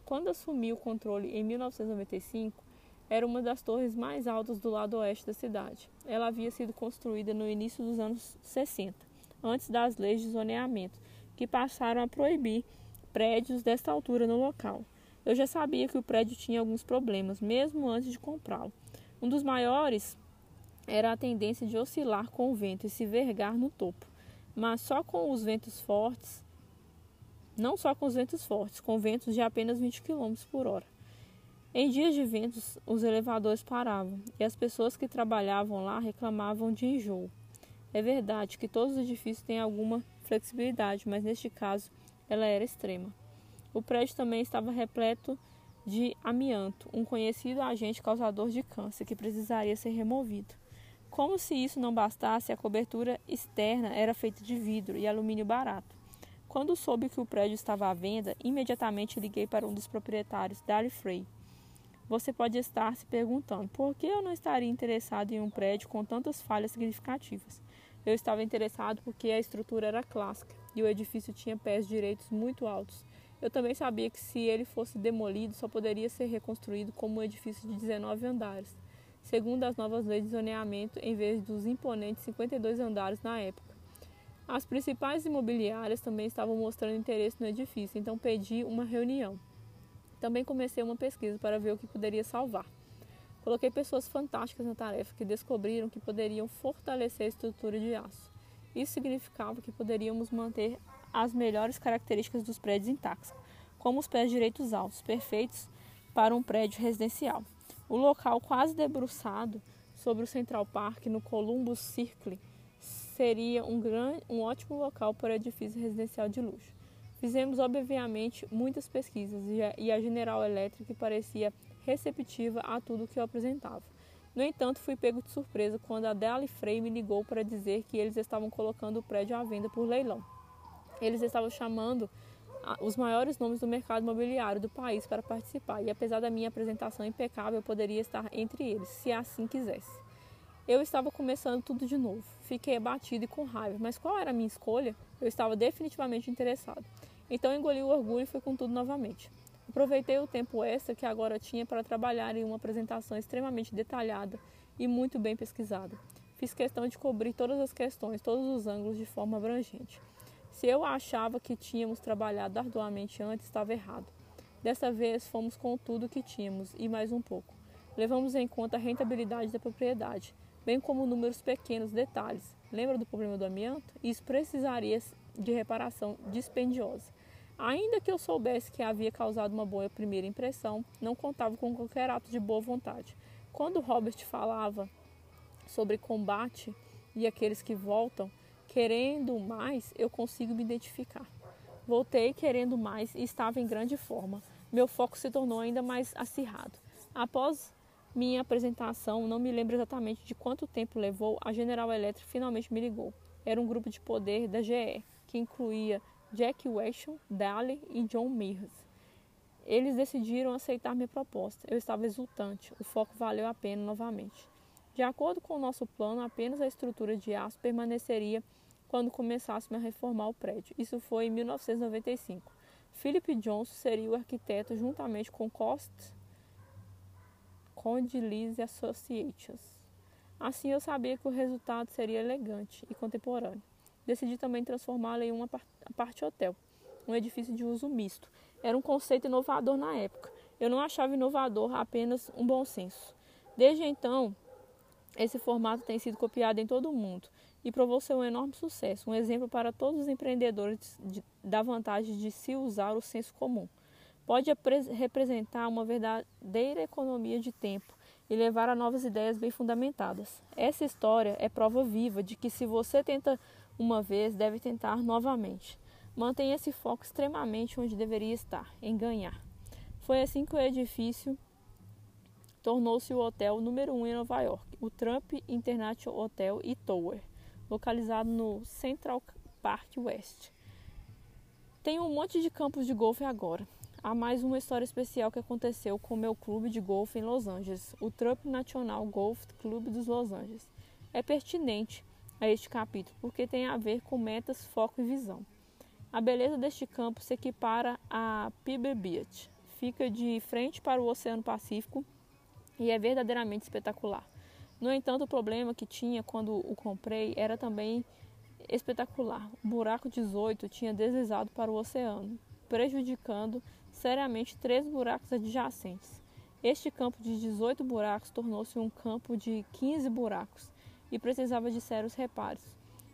Quando assumiu o controle em 1995, era uma das torres mais altas do lado oeste da cidade. Ela havia sido construída no início dos anos 60, antes das leis de zoneamento, que passaram a proibir prédios desta altura no local. Eu já sabia que o prédio tinha alguns problemas, mesmo antes de comprá-lo. Um dos maiores era a tendência de oscilar com o vento e se vergar no topo, mas só com os ventos fortes, não só com os ventos fortes, com ventos de apenas 20 km por hora. Em dias de ventos, os elevadores paravam e as pessoas que trabalhavam lá reclamavam de enjoo. É verdade que todos os edifícios têm alguma flexibilidade, mas neste caso ela era extrema. O prédio também estava repleto de amianto, um conhecido agente causador de câncer que precisaria ser removido. Como se isso não bastasse, a cobertura externa era feita de vidro e alumínio barato. Quando soube que o prédio estava à venda, imediatamente liguei para um dos proprietários, Dali Frey. Você pode estar se perguntando por que eu não estaria interessado em um prédio com tantas falhas significativas. Eu estava interessado porque a estrutura era clássica e o edifício tinha pés direitos muito altos eu também sabia que se ele fosse demolido, só poderia ser reconstruído como um edifício de 19 andares, segundo as novas leis de zoneamento, em vez dos imponentes 52 andares na época. As principais imobiliárias também estavam mostrando interesse no edifício, então pedi uma reunião. Também comecei uma pesquisa para ver o que poderia salvar. Coloquei pessoas fantásticas na tarefa que descobriram que poderiam fortalecer a estrutura de aço. Isso significava que poderíamos manter as melhores características dos prédios intactos, como os pés direitos altos, perfeitos para um prédio residencial. O local quase debruçado sobre o Central Park no Columbus Circle seria um, grande, um ótimo local para edifício residencial de luxo. Fizemos, obviamente, muitas pesquisas e a General Electric parecia receptiva a tudo que eu apresentava. No entanto, fui pego de surpresa quando a Dali Frey me ligou para dizer que eles estavam colocando o prédio à venda por leilão. Eles estavam chamando os maiores nomes do mercado imobiliário do país para participar, e apesar da minha apresentação impecável, eu poderia estar entre eles, se assim quisesse. Eu estava começando tudo de novo. Fiquei abatido e com raiva, mas qual era a minha escolha? Eu estava definitivamente interessado. Então engoli o orgulho e fui com tudo novamente. Aproveitei o tempo extra que agora tinha para trabalhar em uma apresentação extremamente detalhada e muito bem pesquisada. Fiz questão de cobrir todas as questões, todos os ângulos de forma abrangente. Se eu achava que tínhamos trabalhado arduamente antes, estava errado. Dessa vez fomos com tudo que tínhamos e mais um pouco. Levamos em conta a rentabilidade da propriedade, bem como números pequenos detalhes. Lembra do problema do amianto? Isso precisaria de reparação dispendiosa. Ainda que eu soubesse que havia causado uma boa primeira impressão, não contava com qualquer ato de boa vontade. Quando Robert falava sobre combate e aqueles que voltam, querendo mais, eu consigo me identificar. Voltei querendo mais e estava em grande forma. Meu foco se tornou ainda mais acirrado. Após minha apresentação, não me lembro exatamente de quanto tempo levou, a General Electric finalmente me ligou. Era um grupo de poder da GE, que incluía Jack Weshon, Daly e John Mears. Eles decidiram aceitar minha proposta. Eu estava exultante. O foco valeu a pena novamente. De acordo com o nosso plano, apenas a estrutura de aço permaneceria quando começássemos a reformar o prédio. Isso foi em 1995. Philip Johnson seria o arquiteto juntamente com Cost Condilis Associates. Assim eu sabia que o resultado seria elegante e contemporâneo. Decidi também transformá-la em uma parte hotel, um edifício de uso misto. Era um conceito inovador na época. Eu não achava inovador apenas um bom senso. Desde então, esse formato tem sido copiado em todo o mundo e provou ser um enorme sucesso, um exemplo para todos os empreendedores de, da vantagem de se usar o senso comum. Pode representar uma verdadeira economia de tempo e levar a novas ideias bem fundamentadas. Essa história é prova viva de que se você tenta uma vez, deve tentar novamente. Mantenha esse foco extremamente onde deveria estar, em ganhar. Foi assim que o edifício tornou-se o hotel número um em Nova York, o Trump International Hotel e Tower, localizado no Central Park West. Tem um monte de campos de golfe agora. Há mais uma história especial que aconteceu com o meu clube de golfe em Los Angeles, o Trump National Golf Club dos Los Angeles. É pertinente a este capítulo, porque tem a ver com metas, foco e visão. A beleza deste campo se equipara a Pebble Beach. Fica de frente para o Oceano Pacífico e é verdadeiramente espetacular. No entanto, o problema que tinha quando o comprei era também espetacular. O buraco 18 tinha deslizado para o oceano, prejudicando seriamente três buracos adjacentes. Este campo de 18 buracos tornou-se um campo de 15 buracos e precisava de sérios reparos.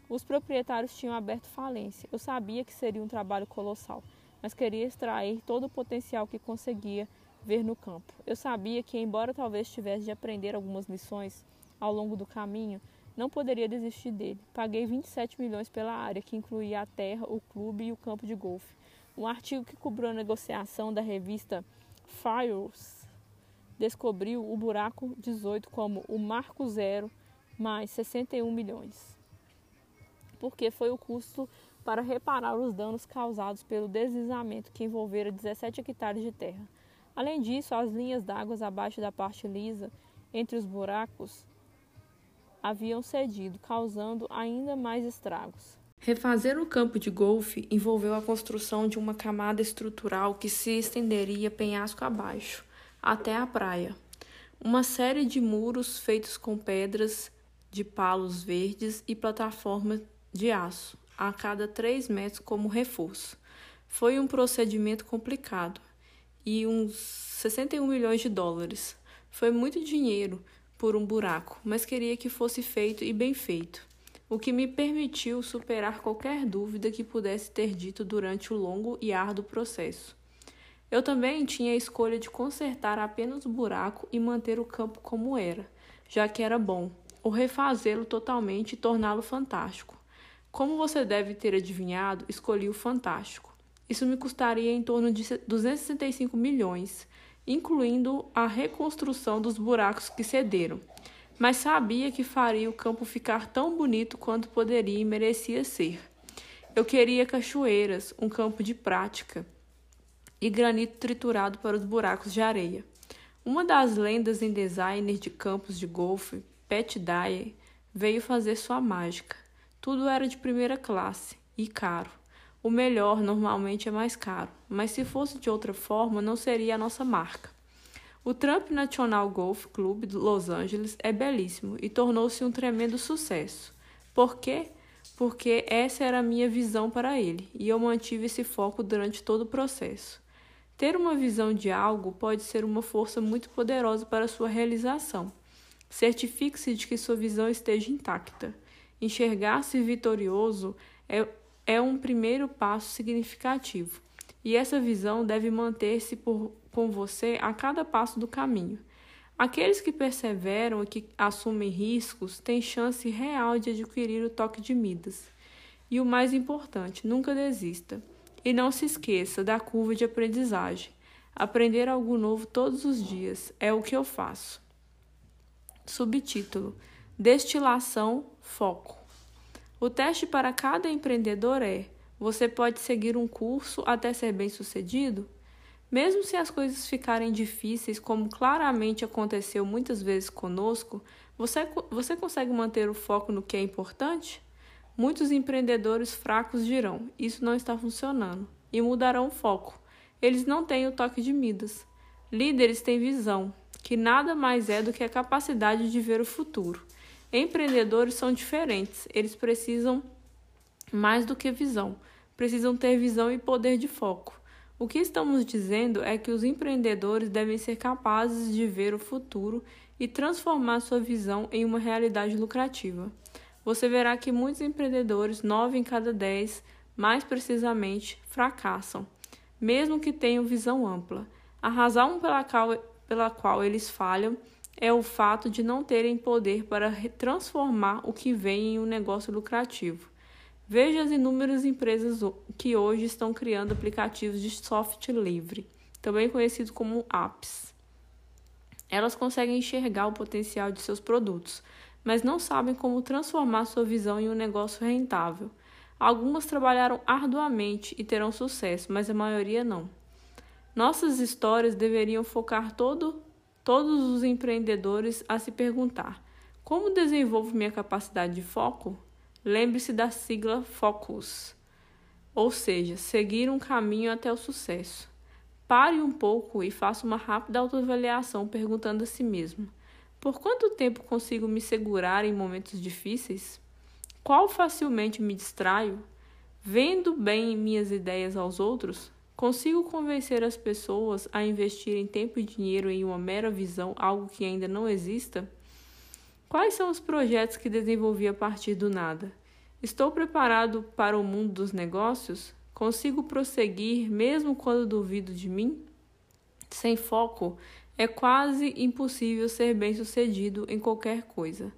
Os proprietários tinham aberto falência. Eu sabia que seria um trabalho colossal, mas queria extrair todo o potencial que conseguia ver no campo. Eu sabia que, embora talvez tivesse de aprender algumas lições ao longo do caminho, não poderia desistir dele. Paguei 27 milhões pela área, que incluía a terra, o clube e o campo de golfe. Um artigo que cobriu a negociação da revista Fires descobriu o buraco 18 como o marco zero mais 61 milhões, porque foi o custo para reparar os danos causados pelo deslizamento que envolvera 17 hectares de terra. Além disso, as linhas d'água abaixo da parte lisa, entre os buracos, haviam cedido, causando ainda mais estragos. Refazer o campo de golfe envolveu a construção de uma camada estrutural que se estenderia penhasco abaixo, até a praia. Uma série de muros feitos com pedras de palos verdes e plataforma de aço, a cada 3 metros como reforço. Foi um procedimento complicado e uns 61 milhões de dólares. Foi muito dinheiro por um buraco, mas queria que fosse feito e bem feito, o que me permitiu superar qualquer dúvida que pudesse ter dito durante o longo e árduo processo. Eu também tinha a escolha de consertar apenas o buraco e manter o campo como era, já que era bom, ou refazê-lo totalmente e torná-lo fantástico. Como você deve ter adivinhado, escolhi o fantástico. Isso me custaria em torno de 265 milhões incluindo a reconstrução dos buracos que cederam. Mas sabia que faria o campo ficar tão bonito quanto poderia e merecia ser. Eu queria cachoeiras, um campo de prática e granito triturado para os buracos de areia. Uma das lendas em designer de campos de golfe, Pat Dyer, veio fazer sua mágica. Tudo era de primeira classe e caro. O melhor normalmente é mais caro, mas se fosse de outra forma, não seria a nossa marca. O Trump National Golf Club de Los Angeles é belíssimo e tornou-se um tremendo sucesso. Por quê? Porque essa era a minha visão para ele e eu mantive esse foco durante todo o processo. Ter uma visão de algo pode ser uma força muito poderosa para sua realização. Certifique-se de que sua visão esteja intacta. Enxergar-se vitorioso é é um primeiro passo significativo, e essa visão deve manter-se com você a cada passo do caminho. Aqueles que perseveram e que assumem riscos têm chance real de adquirir o toque de Midas. E o mais importante, nunca desista. E não se esqueça da curva de aprendizagem. Aprender algo novo todos os dias é o que eu faço. Subtítulo: Destilação Foco. O teste para cada empreendedor é: você pode seguir um curso até ser bem-sucedido? Mesmo se as coisas ficarem difíceis, como claramente aconteceu muitas vezes conosco, você, você consegue manter o foco no que é importante? Muitos empreendedores fracos dirão: Isso não está funcionando, e mudarão o foco. Eles não têm o toque de Midas. Líderes têm visão, que nada mais é do que a capacidade de ver o futuro. Empreendedores são diferentes, eles precisam mais do que visão, precisam ter visão e poder de foco. O que estamos dizendo é que os empreendedores devem ser capazes de ver o futuro e transformar sua visão em uma realidade lucrativa. Você verá que muitos empreendedores, nove em cada dez, mais precisamente, fracassam, mesmo que tenham visão ampla. A razão pela qual, pela qual eles falham é o fato de não terem poder para transformar o que vem em um negócio lucrativo. Veja as inúmeras empresas que hoje estão criando aplicativos de software livre, também conhecido como apps. Elas conseguem enxergar o potencial de seus produtos, mas não sabem como transformar sua visão em um negócio rentável. Algumas trabalharam arduamente e terão sucesso, mas a maioria não. Nossas histórias deveriam focar todo todos os empreendedores a se perguntar: como desenvolvo minha capacidade de foco? Lembre-se da sigla FOCUS, ou seja, seguir um caminho até o sucesso. Pare um pouco e faça uma rápida autoavaliação perguntando a si mesmo: por quanto tempo consigo me segurar em momentos difíceis? Qual facilmente me distraio? Vendo bem minhas ideias aos outros? Consigo convencer as pessoas a investirem tempo e dinheiro em uma mera visão, algo que ainda não exista? Quais são os projetos que desenvolvi a partir do nada? Estou preparado para o mundo dos negócios? Consigo prosseguir mesmo quando duvido de mim? Sem foco, é quase impossível ser bem-sucedido em qualquer coisa.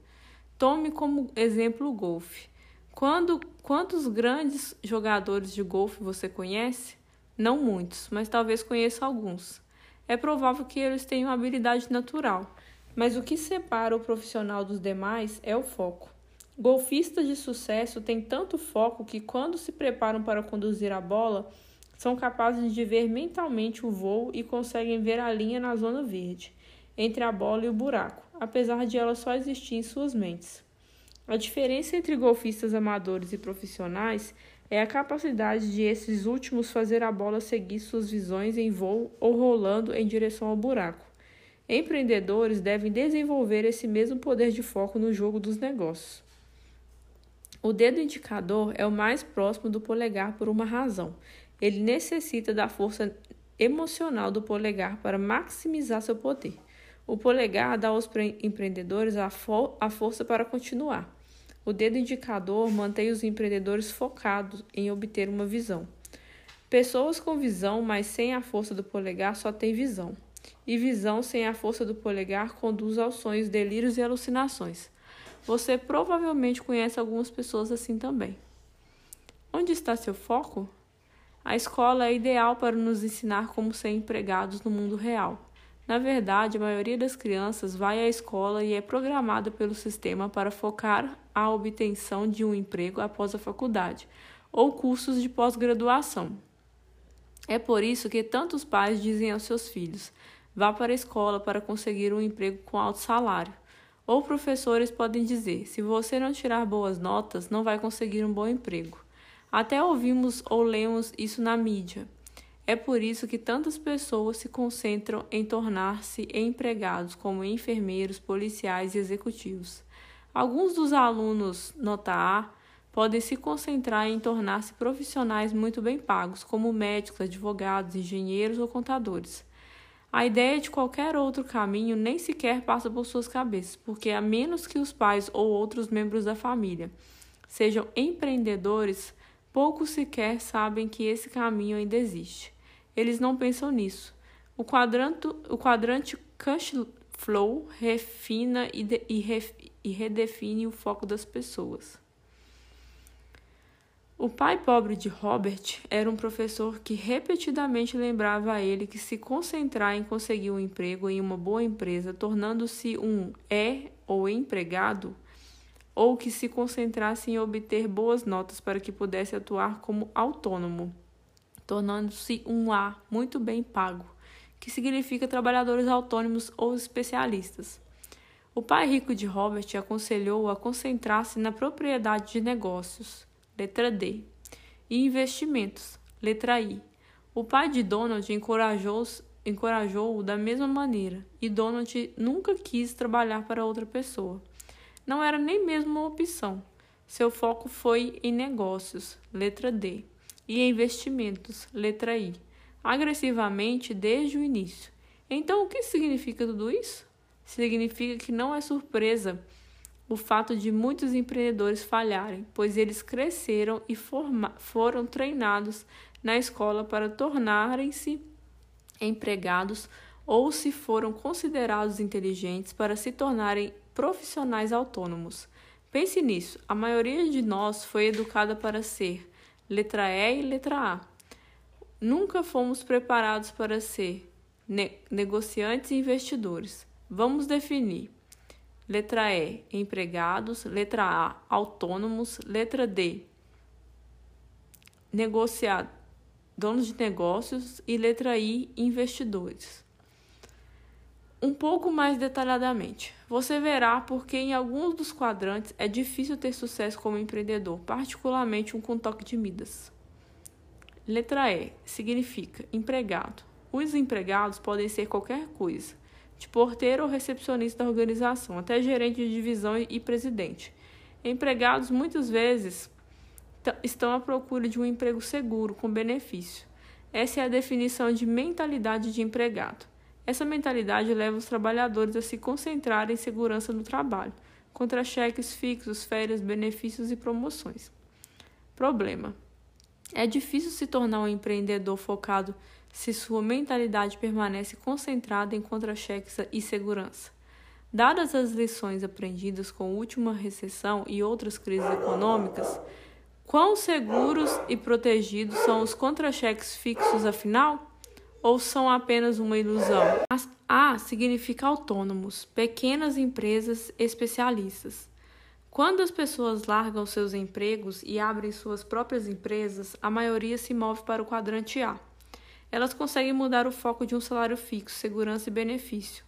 Tome como exemplo o golfe. Quando, quantos grandes jogadores de golfe você conhece? Não muitos, mas talvez conheça alguns. É provável que eles tenham habilidade natural, mas o que separa o profissional dos demais é o foco. Golfistas de sucesso têm tanto foco que, quando se preparam para conduzir a bola, são capazes de ver mentalmente o voo e conseguem ver a linha na zona verde, entre a bola e o buraco, apesar de ela só existir em suas mentes. A diferença entre golfistas amadores e profissionais é a capacidade de esses últimos fazer a bola seguir suas visões em voo ou rolando em direção ao buraco. Empreendedores devem desenvolver esse mesmo poder de foco no jogo dos negócios. O dedo indicador é o mais próximo do polegar por uma razão. Ele necessita da força emocional do polegar para maximizar seu poder. O polegar dá aos empreendedores a, fo a força para continuar. O dedo indicador mantém os empreendedores focados em obter uma visão. Pessoas com visão, mas sem a força do polegar, só têm visão. E visão sem a força do polegar conduz aos sonhos, delírios e alucinações. Você provavelmente conhece algumas pessoas assim também. Onde está seu foco? A escola é ideal para nos ensinar como ser empregados no mundo real. Na verdade, a maioria das crianças vai à escola e é programada pelo sistema para focar a obtenção de um emprego após a faculdade ou cursos de pós-graduação. É por isso que tantos pais dizem aos seus filhos: vá para a escola para conseguir um emprego com alto salário. Ou professores podem dizer: se você não tirar boas notas, não vai conseguir um bom emprego. Até ouvimos ou lemos isso na mídia. É por isso que tantas pessoas se concentram em tornar-se empregados, como enfermeiros, policiais e executivos. Alguns dos alunos nota A podem se concentrar em tornar-se profissionais muito bem pagos, como médicos, advogados, engenheiros ou contadores. A ideia de qualquer outro caminho nem sequer passa por suas cabeças, porque a menos que os pais ou outros membros da família sejam empreendedores, poucos sequer sabem que esse caminho ainda existe. Eles não pensam nisso. O, quadrante, o quadrante cash flow refina e, de, e, ref, e redefine o foco das pessoas. O pai pobre de Robert era um professor que repetidamente lembrava a ele que se concentrar em conseguir um emprego em uma boa empresa, tornando-se um é ou empregado, ou que se concentrasse em obter boas notas para que pudesse atuar como autônomo, tornando-se um A muito bem pago, que significa trabalhadores autônomos ou especialistas. O pai rico de Robert aconselhou-o a concentrar-se na propriedade de negócios, letra D, e investimentos, letra I. O pai de Donald encorajou-o encorajou da mesma maneira, e Donald nunca quis trabalhar para outra pessoa. Não era nem mesmo uma opção. Seu foco foi em negócios, letra D, e em investimentos, letra I, agressivamente desde o início. Então, o que significa tudo isso? Significa que não é surpresa o fato de muitos empreendedores falharem, pois eles cresceram e foram treinados na escola para tornarem-se empregados ou se foram considerados inteligentes para se tornarem profissionais autônomos. Pense nisso, a maioria de nós foi educada para ser letra E e letra A. Nunca fomos preparados para ser ne negociantes e investidores. Vamos definir. Letra E, empregados. Letra A, autônomos. Letra D, donos de negócios. E letra I, investidores um pouco mais detalhadamente. Você verá porque em alguns dos quadrantes é difícil ter sucesso como empreendedor, particularmente um com toque de Midas. Letra E significa empregado. Os empregados podem ser qualquer coisa, de porteiro ou recepcionista da organização, até gerente de divisão e presidente. Empregados muitas vezes estão à procura de um emprego seguro, com benefício. Essa é a definição de mentalidade de empregado. Essa mentalidade leva os trabalhadores a se concentrarem em segurança no trabalho, contra cheques fixos, férias, benefícios e promoções. Problema: é difícil se tornar um empreendedor focado se sua mentalidade permanece concentrada em contra-cheques e segurança. Dadas as lições aprendidas com a última recessão e outras crises econômicas, quão seguros e protegidos são os contra-cheques fixos afinal? ou são apenas uma ilusão? A significa autônomos, pequenas empresas especialistas. Quando as pessoas largam seus empregos e abrem suas próprias empresas, a maioria se move para o quadrante A. Elas conseguem mudar o foco de um salário fixo, segurança e benefício,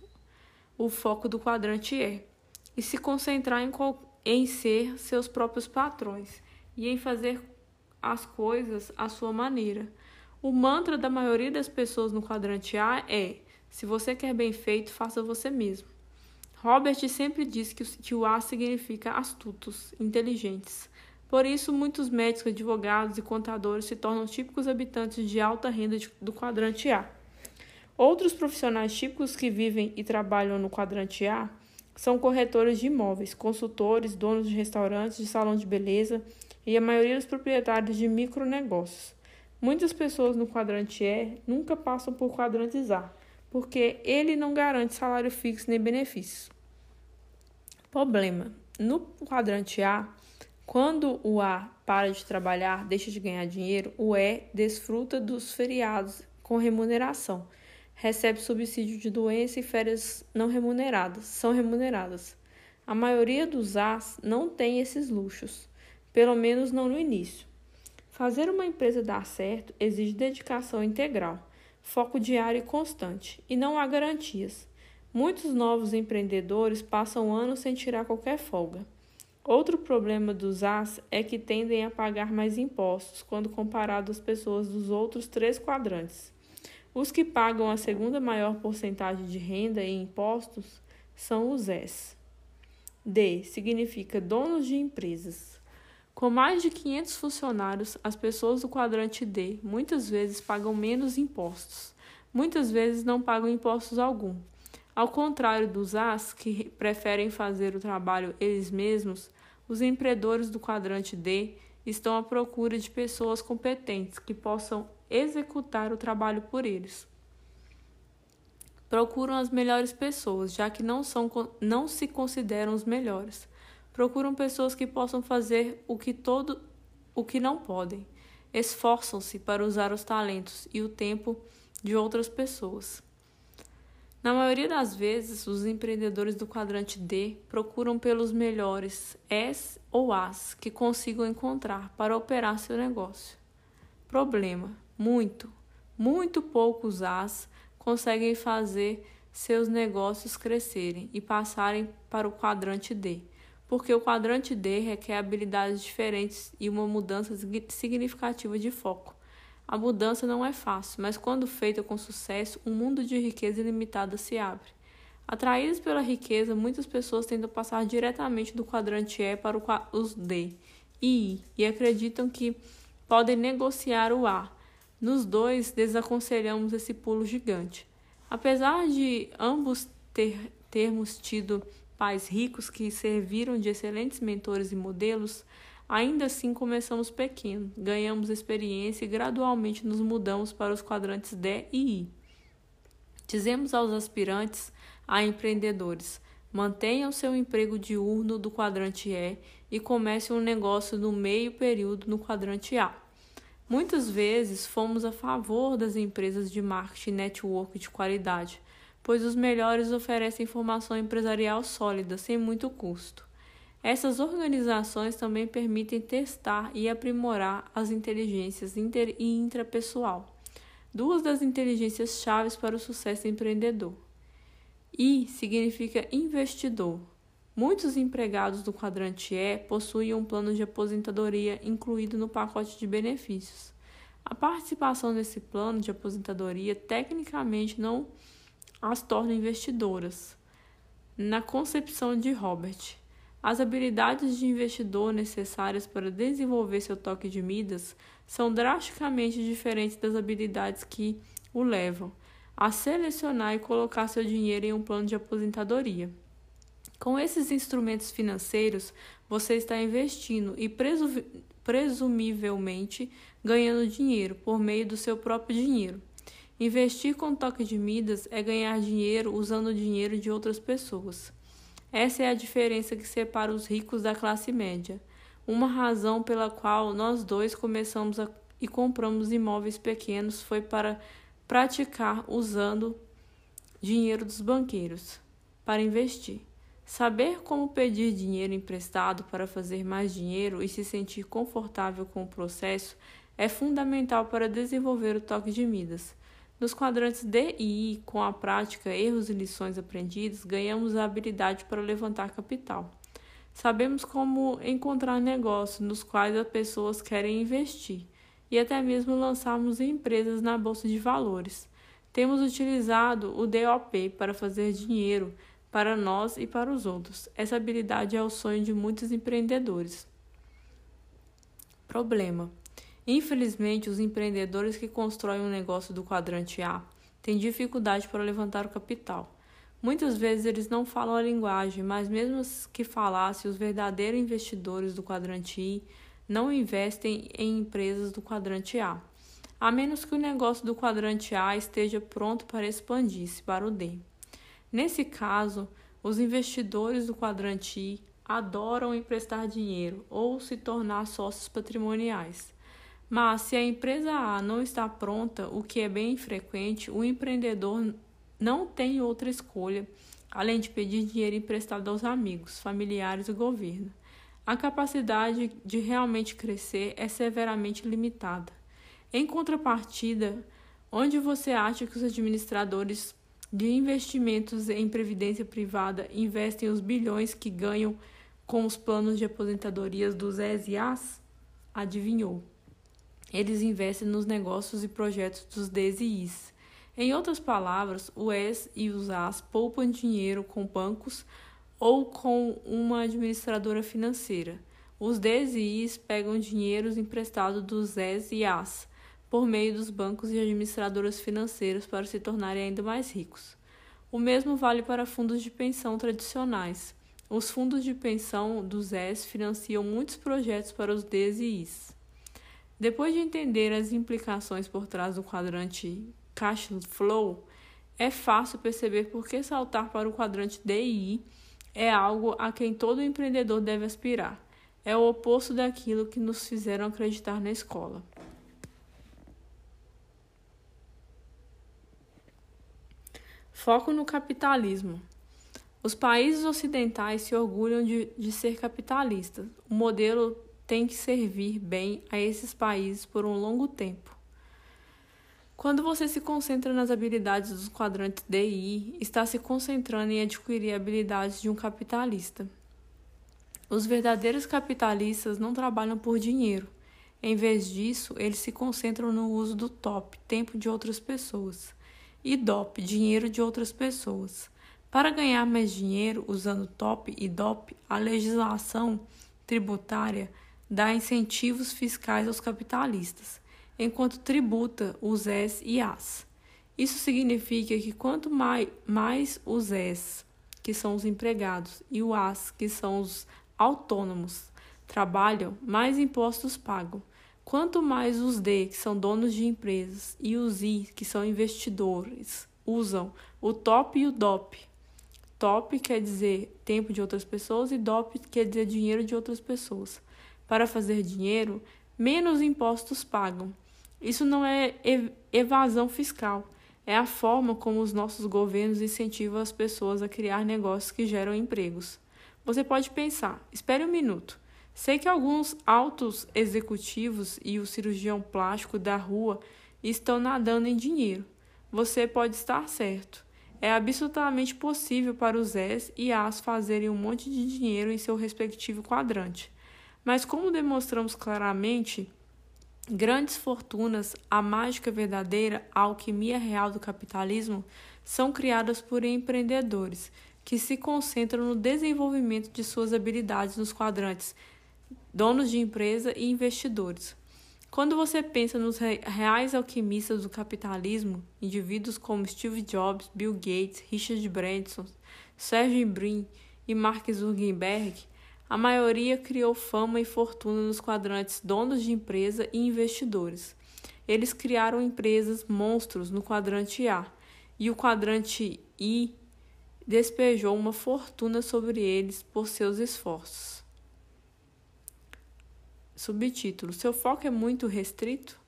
o foco do quadrante E, e se concentrar em, em ser seus próprios patrões e em fazer as coisas à sua maneira. O mantra da maioria das pessoas no quadrante A é: se você quer bem feito, faça você mesmo. Robert sempre diz que o A significa astutos, inteligentes. Por isso, muitos médicos, advogados e contadores se tornam típicos habitantes de alta renda do quadrante A. Outros profissionais típicos que vivem e trabalham no quadrante A são corretores de imóveis, consultores, donos de restaurantes, de salão de beleza e a maioria dos proprietários de micronegócios. Muitas pessoas no quadrante E nunca passam por quadrantes A, porque ele não garante salário fixo nem benefícios. Problema: no quadrante A, quando o A para de trabalhar, deixa de ganhar dinheiro, o E desfruta dos feriados com remuneração. recebe subsídio de doença e férias não remuneradas, são remuneradas. A maioria dos As não tem esses luxos, pelo menos não no início. Fazer uma empresa dar certo exige dedicação integral, foco diário e constante, e não há garantias. Muitos novos empreendedores passam anos sem tirar qualquer folga. Outro problema dos As é que tendem a pagar mais impostos quando comparado às pessoas dos outros três quadrantes. Os que pagam a segunda maior porcentagem de renda em impostos são os S. D significa donos de empresas. Com mais de 500 funcionários, as pessoas do quadrante D muitas vezes pagam menos impostos. Muitas vezes não pagam impostos algum. Ao contrário dos As, que preferem fazer o trabalho eles mesmos, os empreendedores do quadrante D estão à procura de pessoas competentes que possam executar o trabalho por eles. Procuram as melhores pessoas, já que não, são, não se consideram os melhores procuram pessoas que possam fazer o que todo o que não podem. Esforçam-se para usar os talentos e o tempo de outras pessoas. Na maioria das vezes, os empreendedores do quadrante D procuram pelos melhores S ou As que consigam encontrar para operar seu negócio. Problema: muito, muito poucos As conseguem fazer seus negócios crescerem e passarem para o quadrante D porque o quadrante D requer habilidades diferentes e uma mudança significativa de foco. A mudança não é fácil, mas quando feita com sucesso, um mundo de riqueza ilimitada se abre. Atraídas pela riqueza, muitas pessoas tentam passar diretamente do quadrante E para os D e I e acreditam que podem negociar o A. Nos dois, desaconselhamos esse pulo gigante. Apesar de ambos ter, termos tido pais ricos que serviram de excelentes mentores e modelos, ainda assim começamos pequeno, ganhamos experiência e gradualmente nos mudamos para os quadrantes D e I. Dizemos aos aspirantes a empreendedores: mantenham seu emprego diurno do quadrante E e comecem um negócio no meio período no quadrante A. Muitas vezes fomos a favor das empresas de marketing network de qualidade, pois os melhores oferecem informação empresarial sólida, sem muito custo. Essas organizações também permitem testar e aprimorar as inteligências inter e intrapessoal, duas das inteligências chaves para o sucesso empreendedor. I significa investidor. Muitos empregados do quadrante E possuem um plano de aposentadoria incluído no pacote de benefícios. A participação nesse plano de aposentadoria tecnicamente não as torna investidoras. Na concepção de Robert, as habilidades de investidor necessárias para desenvolver seu toque de Midas são drasticamente diferentes das habilidades que o levam a selecionar e colocar seu dinheiro em um plano de aposentadoria. Com esses instrumentos financeiros, você está investindo e presumivelmente ganhando dinheiro por meio do seu próprio dinheiro. Investir com toque de Midas é ganhar dinheiro usando o dinheiro de outras pessoas. Essa é a diferença que separa os ricos da classe média. Uma razão pela qual nós dois começamos a, e compramos imóveis pequenos foi para praticar usando dinheiro dos banqueiros para investir. Saber como pedir dinheiro emprestado para fazer mais dinheiro e se sentir confortável com o processo é fundamental para desenvolver o toque de Midas. Nos quadrantes D e I, com a prática, erros e lições aprendidas, ganhamos a habilidade para levantar capital. Sabemos como encontrar negócios nos quais as pessoas querem investir e até mesmo lançarmos empresas na bolsa de valores. Temos utilizado o DOP para fazer dinheiro para nós e para os outros. Essa habilidade é o sonho de muitos empreendedores. Problema: Infelizmente, os empreendedores que constroem um negócio do quadrante A têm dificuldade para levantar o capital. Muitas vezes eles não falam a linguagem, mas mesmo que falassem, os verdadeiros investidores do quadrante I não investem em empresas do quadrante A, a menos que o negócio do quadrante A esteja pronto para expandir-se para o D. Nesse caso, os investidores do quadrante I adoram emprestar dinheiro ou se tornar sócios patrimoniais Mas se a empresa A não está pronta, o que é bem frequente, o empreendedor não tem outra escolha além de pedir dinheiro emprestado aos amigos, familiares e governo. A capacidade de realmente crescer é severamente limitada. Em contrapartida, onde você acha que os administradores de investimentos em previdência privada investem os bilhões que ganham com os planos de aposentadorias dos ES e AS? Adivinhou. Eles investem nos negócios e projetos dos Ds e Is. Em outras palavras, o ES e os AS poupam dinheiro com bancos ou com uma administradora financeira. Os Ds e Is pegam dinheiros emprestados dos ES e AS por meio dos bancos e administradoras financeiras para se tornarem ainda mais ricos. O mesmo vale para fundos de pensão tradicionais. Os fundos de pensão dos ES financiam muitos projetos para os Ds e Is. Depois de entender as implicações por trás do quadrante cash flow, é fácil perceber por que saltar para o quadrante DI é algo a quem todo empreendedor deve aspirar. É o oposto daquilo que nos fizeram acreditar na escola. Foco no capitalismo. Os países ocidentais se orgulham de, de ser capitalistas. O modelo tem que servir bem a esses países por um longo tempo. Quando você se concentra nas habilidades dos quadrantes DI, está se concentrando em adquirir habilidades de um capitalista. Os verdadeiros capitalistas não trabalham por dinheiro. Em vez disso, eles se concentram no uso do top, tempo de outras pessoas, e DOP, dinheiro de outras pessoas. Para ganhar mais dinheiro usando top e DOP, a legislação tributária dá incentivos fiscais aos capitalistas enquanto tributa os S e As. Isso significa que quanto mais, mais os S, que são os empregados, e o As, que são os autônomos, trabalham, mais impostos pagam. Quanto mais os D, que são donos de empresas, e os I, que são investidores, usam o top e o DOP. Top quer dizer tempo de outras pessoas e DOP quer dizer dinheiro de outras pessoas. Para fazer dinheiro, menos impostos pagam. Isso não é evasão fiscal, é a forma como os nossos governos incentivam as pessoas a criar negócios que geram empregos. Você pode pensar: espere um minuto. Sei que alguns altos executivos e o cirurgião plástico da rua estão nadando em dinheiro. Você pode estar certo. É absolutamente possível para os S e As fazerem um monte de dinheiro em seu respectivo quadrante. Mas, como demonstramos claramente, Grandes fortunas, a mágica verdadeira, a alquimia real do capitalismo, são criadas por empreendedores que se concentram no desenvolvimento de suas habilidades nos quadrantes donos de empresa e investidores. Quando você pensa nos reais alquimistas do capitalismo, indivíduos como Steve Jobs, Bill Gates, Richard Branson, Sergey Brin e Mark Zuckerberg, a maioria criou fama e fortuna nos quadrantes donos de empresa e investidores. Eles criaram empresas monstros no quadrante A, e o quadrante I despejou uma fortuna sobre eles por seus esforços. Subtítulo: Seu foco é muito restrito?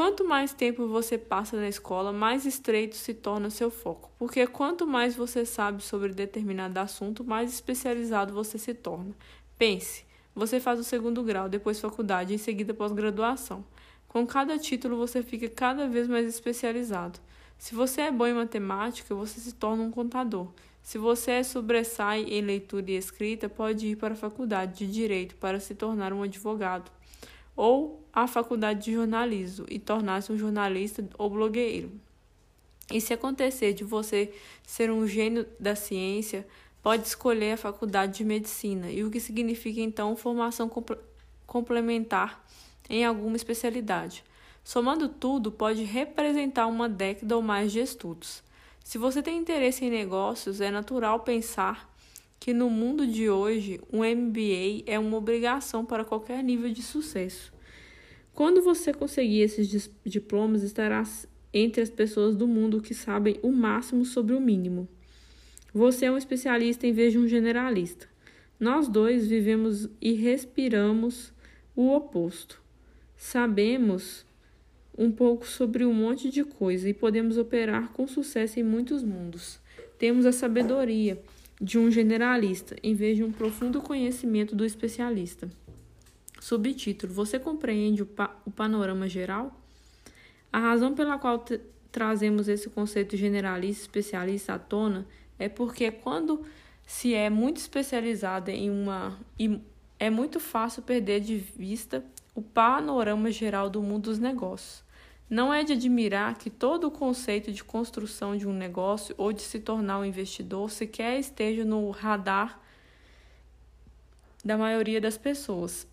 Quanto mais tempo você passa na escola, mais estreito se torna seu foco, porque quanto mais você sabe sobre determinado assunto, mais especializado você se torna. Pense, você faz o segundo grau, depois faculdade, em seguida pós-graduação. Com cada título, você fica cada vez mais especializado. Se você é bom em matemática, você se torna um contador. Se você é sobressai em leitura e escrita, pode ir para a faculdade de direito para se tornar um advogado ou a faculdade de jornalismo e tornar-se um jornalista ou blogueiro. E se acontecer de você ser um gênio da ciência, pode escolher a faculdade de medicina, e o que significa então formação complementar em alguma especialidade. Somando tudo, pode representar uma década ou mais de estudos. Se você tem interesse em negócios, é natural pensar que no mundo de hoje um MBA é uma obrigação para qualquer nível de sucesso. Quando você conseguir esses diplomas, estará entre as pessoas do mundo que sabem o máximo sobre o mínimo. Você é um especialista em vez de um generalista. Nós dois vivemos e respiramos o oposto. sabemos um pouco sobre um monte de coisa e podemos operar com sucesso em muitos mundos. Temos a sabedoria de um generalista em vez de um profundo conhecimento do especialista. Subtítulo: Você compreende o, pa o panorama geral? A razão pela qual trazemos esse conceito generalista especialista à tona é porque quando se é muito especializada em uma é muito fácil perder de vista o panorama geral do mundo dos negócios. Não é de admirar que todo o conceito de construção de um negócio ou de se tornar um investidor sequer esteja no radar da maioria das pessoas,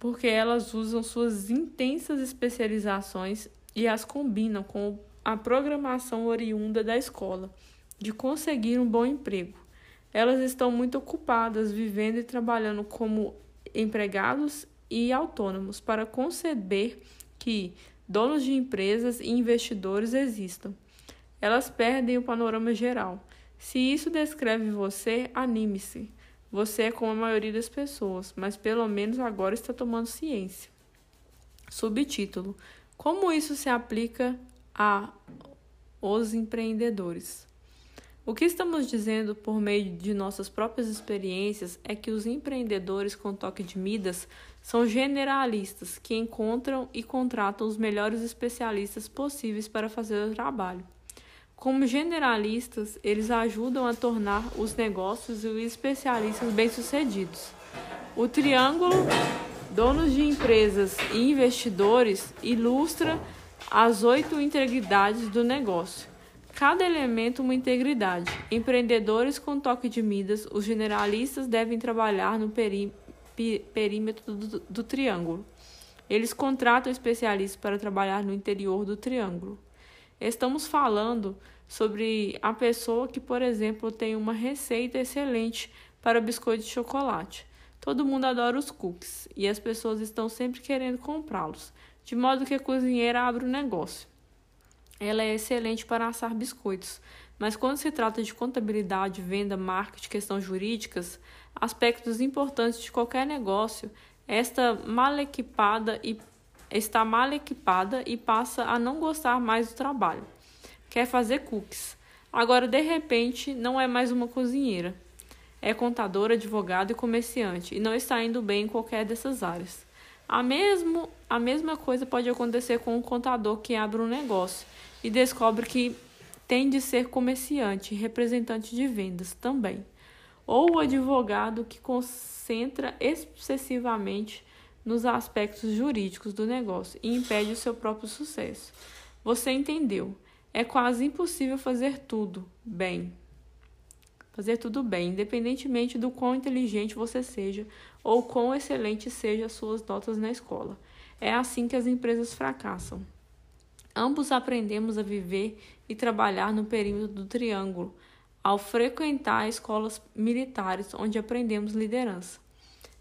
porque elas usam suas intensas especializações e as combinam com a programação oriunda da escola de conseguir um bom emprego. Elas estão muito ocupadas vivendo e trabalhando como empregados e autônomos para conceber que donos de empresas e investidores existam. Elas perdem o panorama geral. Se isso descreve você, anime-se. Você é como a maioria das pessoas, mas pelo menos agora está tomando ciência. Subtítulo: Como isso se aplica a os empreendedores? O que estamos dizendo por meio de nossas próprias experiências é que os empreendedores com toque de Midas são generalistas que encontram e contratam os melhores especialistas possíveis para fazer o trabalho. Como generalistas, eles ajudam a tornar os negócios e os especialistas bem-sucedidos. O triângulo donos de empresas e investidores ilustra as oito integridades do negócio Cada elemento uma integridade. Empreendedores com toque de Midas, os generalistas devem trabalhar no perí perímetro do, do triângulo. Eles contratam especialistas para trabalhar no interior do triângulo. Estamos falando sobre a pessoa que, por exemplo, tem uma receita excelente para biscoito de chocolate. Todo mundo adora os cookies e as pessoas estão sempre querendo comprá-los, de modo que a cozinheira abre o um negócio ela é excelente para assar biscoitos, mas quando se trata de contabilidade, venda, marketing, questões jurídicas, aspectos importantes de qualquer negócio, esta mal equipada e está mal equipada e passa a não gostar mais do trabalho. Quer fazer cookies. Agora, de repente, não é mais uma cozinheira. É contadora, advogado e comerciante e não está indo bem em qualquer dessas áreas. A, mesmo, a mesma coisa pode acontecer com um contador que abre um negócio e descobre que tem de ser comerciante, representante de vendas também, ou o advogado que concentra excessivamente nos aspectos jurídicos do negócio e impede o seu próprio sucesso. Você entendeu? É quase impossível fazer tudo bem. Fazer tudo bem, independentemente do quão inteligente você seja ou quão excelente sejam as suas notas na escola. É assim que as empresas fracassam. Ambos aprendemos a viver e trabalhar no perímetro do triângulo, ao frequentar escolas militares onde aprendemos liderança.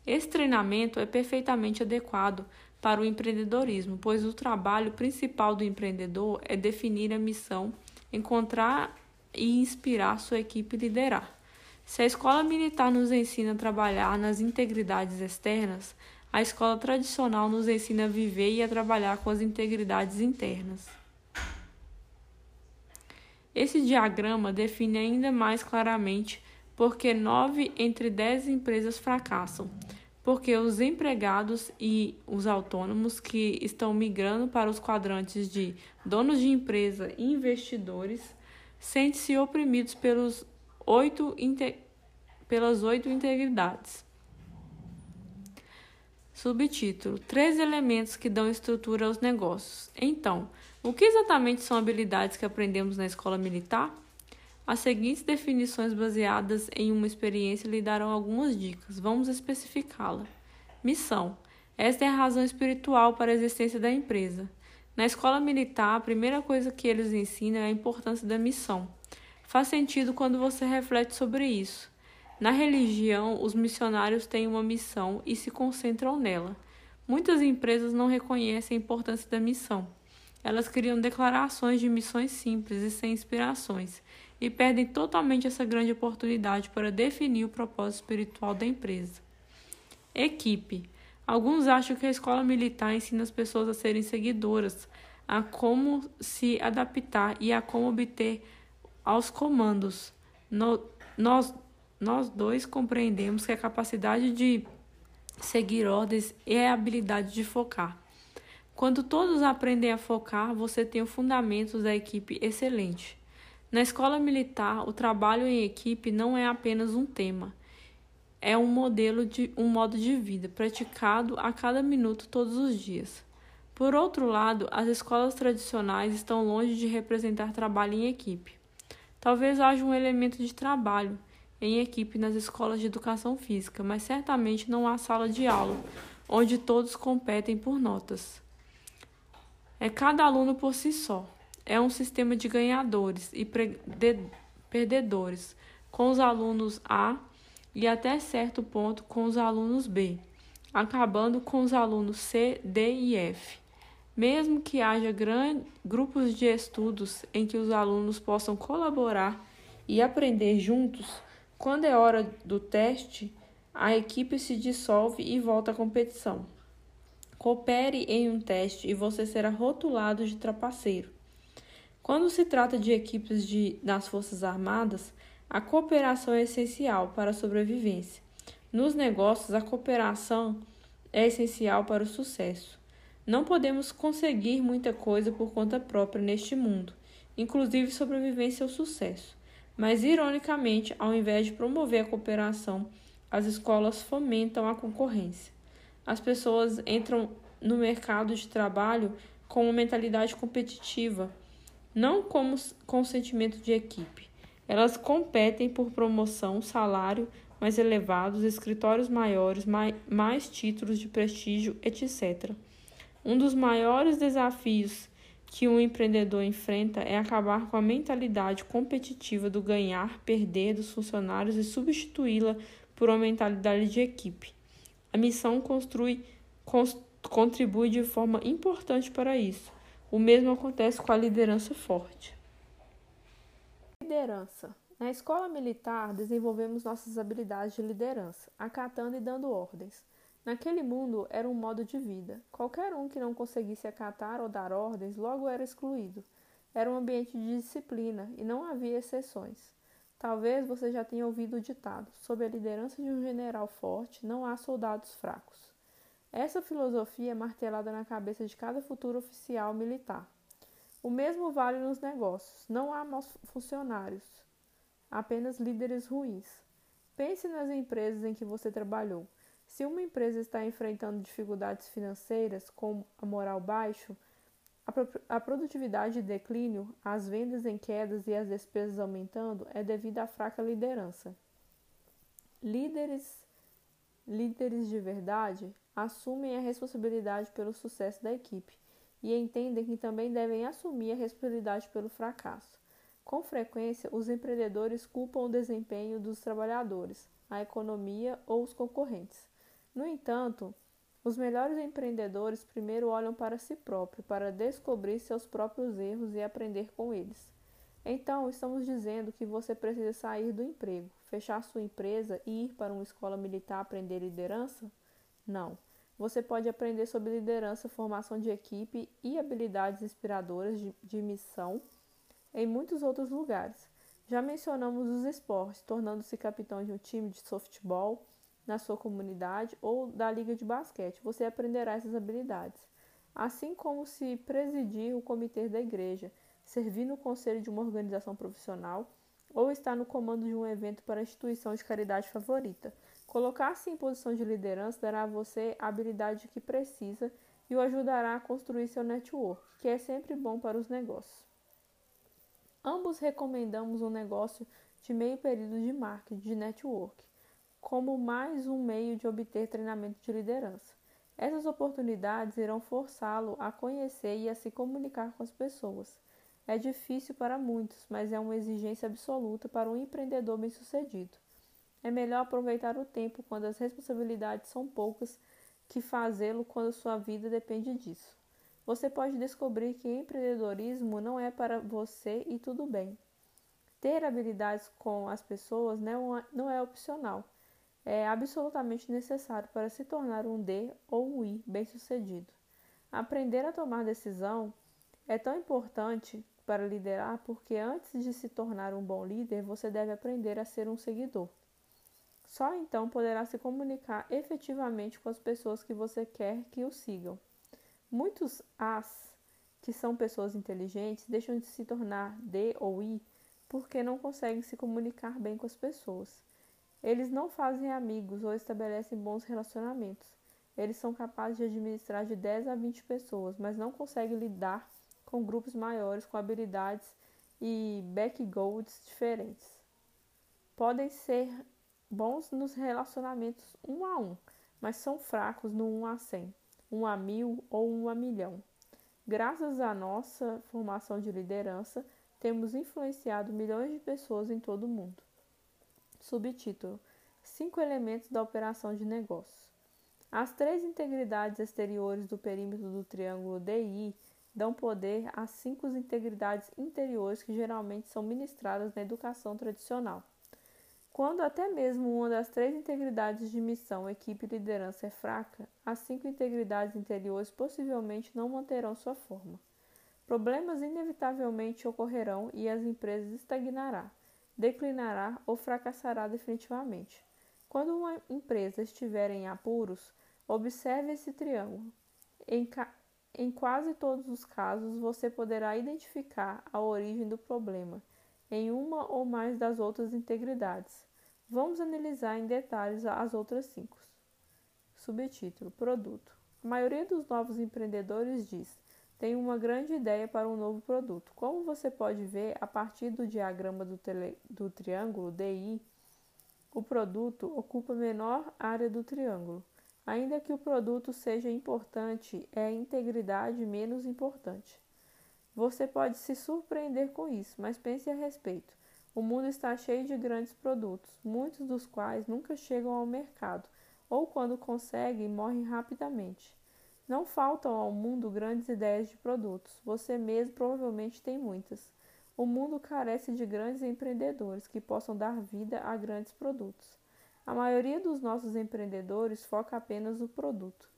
Esse treinamento é perfeitamente adequado para o empreendedorismo, pois o trabalho principal do empreendedor é definir a missão, encontrar e inspirar sua equipe liderar. Se a escola militar nos ensina a trabalhar nas integridades externas, a escola tradicional nos ensina a viver e a trabalhar com as integridades internas. Esse diagrama define ainda mais claramente por que nove entre dez empresas fracassam, porque os empregados e os autônomos que estão migrando para os quadrantes de donos de empresa e investidores sentem-se oprimidos pelos oito pelas oito integridades. Subtítulo: Três elementos que dão estrutura aos negócios. Então, o que exatamente são habilidades que aprendemos na escola militar? As seguintes definições, baseadas em uma experiência, lhe darão algumas dicas. Vamos especificá-la. Missão: Esta é a razão espiritual para a existência da empresa. Na escola militar, a primeira coisa que eles ensinam é a importância da missão. Faz sentido quando você reflete sobre isso. Na religião, os missionários têm uma missão e se concentram nela. Muitas empresas não reconhecem a importância da missão. Elas criam declarações de missões simples e sem inspirações e perdem totalmente essa grande oportunidade para definir o propósito espiritual da empresa. Equipe. Alguns acham que a escola militar ensina as pessoas a serem seguidoras, a como se adaptar e a como obter aos comandos. No, nós, nós dois compreendemos que a capacidade de seguir ordens é a habilidade de focar. Quando todos aprendem a focar, você tem os fundamentos da equipe excelente. Na escola militar, o trabalho em equipe não é apenas um tema, é um modelo de um modo de vida praticado a cada minuto todos os dias. Por outro lado, as escolas tradicionais estão longe de representar trabalho em equipe. Talvez haja um elemento de trabalho em equipe nas escolas de educação física, mas certamente não há sala de aula onde todos competem por notas. É cada aluno por si só. É um sistema de ganhadores e perdedores, com os alunos A e até certo ponto com os alunos B, acabando com os alunos C, D e F. Mesmo que haja grupos de estudos em que os alunos possam colaborar e aprender juntos, quando é hora do teste, a equipe se dissolve e volta à competição. Coopere em um teste e você será rotulado de trapaceiro. Quando se trata de equipes de, das Forças Armadas, a cooperação é essencial para a sobrevivência. Nos negócios, a cooperação é essencial para o sucesso. Não podemos conseguir muita coisa por conta própria neste mundo, inclusive sobrevivência ao sucesso. Mas, ironicamente, ao invés de promover a cooperação, as escolas fomentam a concorrência. As pessoas entram no mercado de trabalho com uma mentalidade competitiva, não como com sentimento de equipe. Elas competem por promoção, salário mais elevados, escritórios maiores, mais, mais títulos de prestígio, etc. Um dos maiores desafios que um empreendedor enfrenta é acabar com a mentalidade competitiva do ganhar, perder dos funcionários e substituí-la por uma mentalidade de equipe. A missão construi, contribui de forma importante para isso. O mesmo acontece com a liderança forte. Liderança. Na escola militar, desenvolvemos nossas habilidades de liderança, acatando e dando ordens. Naquele mundo era um modo de vida. Qualquer um que não conseguisse acatar ou dar ordens logo era excluído. Era um ambiente de disciplina e não havia exceções. Talvez você já tenha ouvido o ditado: sob a liderança de um general forte, não há soldados fracos. Essa filosofia é martelada na cabeça de cada futuro oficial militar. O mesmo vale nos negócios. Não há maus funcionários, apenas líderes ruins. Pense nas empresas em que você trabalhou. Se uma empresa está enfrentando dificuldades financeiras, como a moral baixo, a produtividade em declínio, as vendas em quedas e as despesas aumentando, é devido à fraca liderança. Líderes, líderes de verdade assumem a responsabilidade pelo sucesso da equipe e entendem que também devem assumir a responsabilidade pelo fracasso. Com frequência, os empreendedores culpam o desempenho dos trabalhadores, a economia ou os concorrentes. No entanto, os melhores empreendedores primeiro olham para si próprios para descobrir seus próprios erros e aprender com eles. Então, estamos dizendo que você precisa sair do emprego, fechar sua empresa e ir para uma escola militar aprender liderança? Não. Você pode aprender sobre liderança, formação de equipe e habilidades inspiradoras de, de missão em muitos outros lugares. Já mencionamos os esportes, tornando-se capitão de um time de softball na sua comunidade ou da liga de basquete. Você aprenderá essas habilidades. Assim como se presidir o comitê da igreja, servir no conselho de uma organização profissional ou estar no comando de um evento para a instituição de caridade favorita. Colocar-se em posição de liderança dará a você a habilidade que precisa e o ajudará a construir seu network, que é sempre bom para os negócios. Ambos recomendamos um negócio de meio período de marketing de network como mais um meio de obter treinamento de liderança. Essas oportunidades irão forçá-lo a conhecer e a se comunicar com as pessoas. É difícil para muitos, mas é uma exigência absoluta para um empreendedor bem-sucedido. É melhor aproveitar o tempo quando as responsabilidades são poucas que fazê-lo quando sua vida depende disso. Você pode descobrir que empreendedorismo não é para você e tudo bem. Ter habilidades com as pessoas não é, é opcional é absolutamente necessário para se tornar um D ou um I bem-sucedido. Aprender a tomar decisão é tão importante para liderar porque antes de se tornar um bom líder, você deve aprender a ser um seguidor. Só então poderá se comunicar efetivamente com as pessoas que você quer que o sigam. Muitos As, que são pessoas inteligentes, deixam de se tornar D ou I porque não conseguem se comunicar bem com as pessoas. Eles não fazem amigos ou estabelecem bons relacionamentos. Eles são capazes de administrar de 10 a 20 pessoas, mas não conseguem lidar com grupos maiores com habilidades e backgrounds diferentes. Podem ser bons nos relacionamentos um a um, mas são fracos no 1 a 100, 1 a mil ou 1 a milhão. Graças à nossa formação de liderança, temos influenciado milhões de pessoas em todo o mundo. Subtítulo: Cinco elementos da operação de negócios. As três integridades exteriores do perímetro do triângulo DI dão poder às cinco integridades interiores que geralmente são ministradas na educação tradicional. Quando até mesmo uma das três integridades de missão, equipe e liderança é fraca, as cinco integridades interiores possivelmente não manterão sua forma. Problemas inevitavelmente ocorrerão e as empresas estagnará, declinará ou fracassará definitivamente. Quando uma empresa estiver em apuros, observe esse triângulo. Em, em quase todos os casos, você poderá identificar a origem do problema em uma ou mais das outras integridades. Vamos analisar em detalhes as outras cinco. Subtítulo: Produto. A maioria dos novos empreendedores diz: tem uma grande ideia para um novo produto. Como você pode ver a partir do diagrama do, tele, do triângulo DI, o produto ocupa menor área do triângulo. Ainda que o produto seja importante, é a integridade menos importante. Você pode se surpreender com isso, mas pense a respeito. O mundo está cheio de grandes produtos, muitos dos quais nunca chegam ao mercado, ou quando conseguem, morrem rapidamente. Não faltam ao mundo grandes ideias de produtos, você mesmo provavelmente tem muitas. O mundo carece de grandes empreendedores que possam dar vida a grandes produtos. A maioria dos nossos empreendedores foca apenas no produto.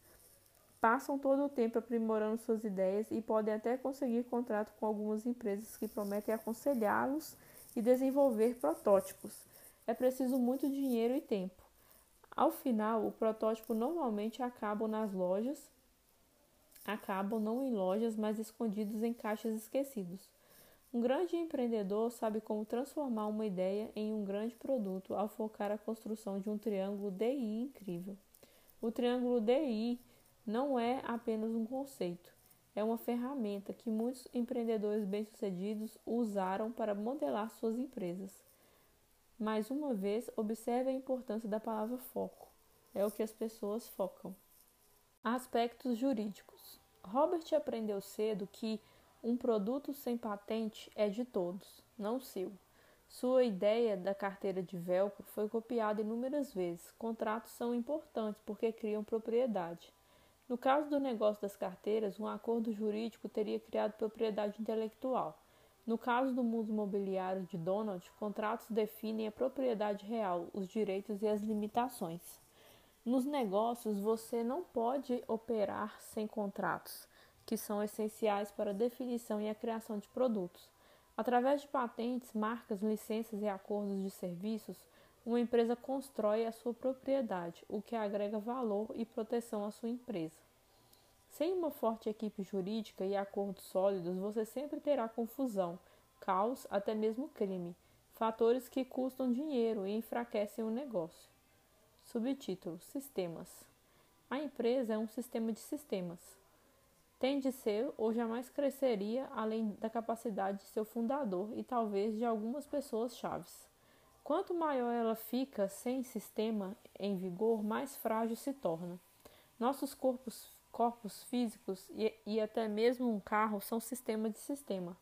Passam todo o tempo aprimorando suas ideias e podem até conseguir contrato com algumas empresas que prometem aconselhá-los e desenvolver protótipos. É preciso muito dinheiro e tempo. Ao final, o protótipo normalmente acaba nas lojas, acabam não em lojas, mas escondidos em caixas esquecidos. Um grande empreendedor sabe como transformar uma ideia em um grande produto ao focar a construção de um triângulo DI incrível. O triângulo DI não é apenas um conceito, é uma ferramenta que muitos empreendedores bem-sucedidos usaram para modelar suas empresas. Mais uma vez, observe a importância da palavra foco. É o que as pessoas focam. Aspectos jurídicos. Robert aprendeu cedo que um produto sem patente é de todos, não seu. Sua ideia da carteira de velcro foi copiada inúmeras vezes. Contratos são importantes porque criam propriedade. No caso do negócio das carteiras, um acordo jurídico teria criado propriedade intelectual. No caso do mundo imobiliário de Donald, contratos definem a propriedade real, os direitos e as limitações. Nos negócios, você não pode operar sem contratos que são essenciais para a definição e a criação de produtos. Através de patentes, marcas, licenças e acordos de serviços, uma empresa constrói a sua propriedade, o que agrega valor e proteção à sua empresa. Sem uma forte equipe jurídica e acordos sólidos, você sempre terá confusão, caos, até mesmo crime, fatores que custam dinheiro e enfraquecem o negócio. Subtítulo: Sistemas. A empresa é um sistema de sistemas tem de ser ou jamais cresceria além da capacidade de seu fundador e talvez de algumas pessoas chaves. Quanto maior ela fica sem sistema em vigor, mais frágil se torna. Nossos corpos, corpos físicos e, e até mesmo um carro são sistemas de sistema.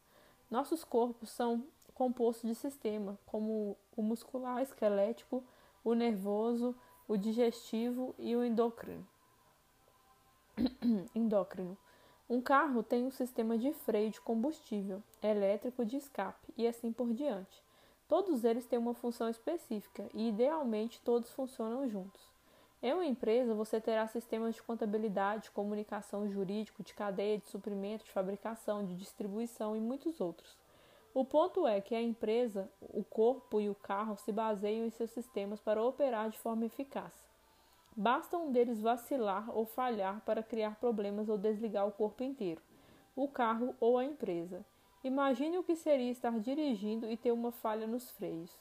Nossos corpos são compostos de sistema, como o muscular, esquelético, o nervoso, o digestivo e o endócrino. [clears throat] endócrino. Um carro tem um sistema de freio de combustível, elétrico de escape e assim por diante. Todos eles têm uma função específica e, idealmente, todos funcionam juntos. Em uma empresa, você terá sistemas de contabilidade, comunicação jurídico, de cadeia de suprimento, de fabricação, de distribuição e muitos outros. O ponto é que a empresa, o corpo e o carro se baseiam em seus sistemas para operar de forma eficaz. Basta um deles vacilar ou falhar para criar problemas ou desligar o corpo inteiro, o carro ou a empresa. Imagine o que seria estar dirigindo e ter uma falha nos freios.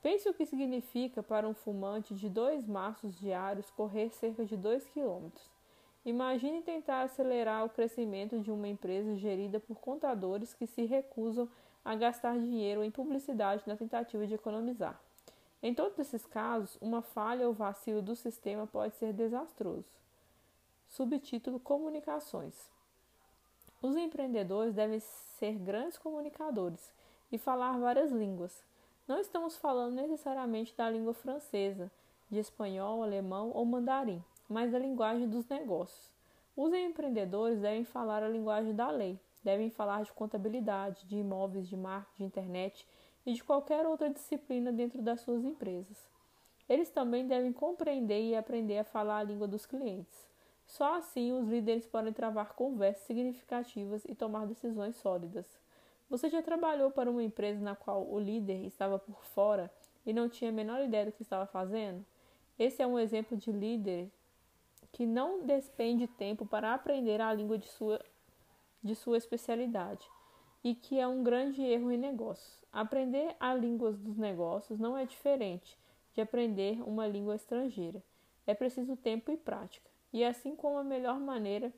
Pense o que significa para um fumante de dois maços diários correr cerca de 2 km. Imagine tentar acelerar o crescimento de uma empresa gerida por contadores que se recusam a gastar dinheiro em publicidade na tentativa de economizar. Em todos esses casos, uma falha ou vacilo do sistema pode ser desastroso. Subtítulo Comunicações. Os empreendedores devem ser grandes comunicadores e falar várias línguas. Não estamos falando necessariamente da língua francesa, de espanhol, alemão ou mandarim, mas da linguagem dos negócios. Os empreendedores devem falar a linguagem da lei, devem falar de contabilidade, de imóveis, de marketing, de internet e de qualquer outra disciplina dentro das suas empresas. Eles também devem compreender e aprender a falar a língua dos clientes. Só assim os líderes podem travar conversas significativas e tomar decisões sólidas. Você já trabalhou para uma empresa na qual o líder estava por fora e não tinha a menor ideia do que estava fazendo? Esse é um exemplo de líder que não despende tempo para aprender a língua de sua, de sua especialidade e que é um grande erro em negócios. Aprender a língua dos negócios não é diferente de aprender uma língua estrangeira. É preciso tempo e prática. E assim como a melhor maneira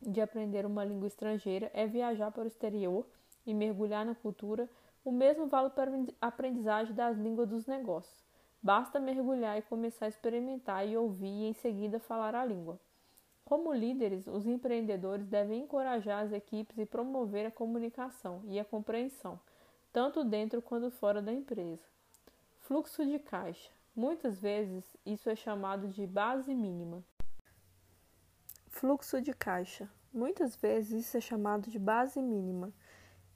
de aprender uma língua estrangeira é viajar para o exterior e mergulhar na cultura, o mesmo vale para a aprendizagem das línguas dos negócios. Basta mergulhar e começar a experimentar e ouvir e em seguida falar a língua. Como líderes, os empreendedores devem encorajar as equipes e promover a comunicação e a compreensão, tanto dentro quanto fora da empresa. Fluxo de caixa. Muitas vezes isso é chamado de base mínima. Fluxo de caixa. Muitas vezes isso é chamado de base mínima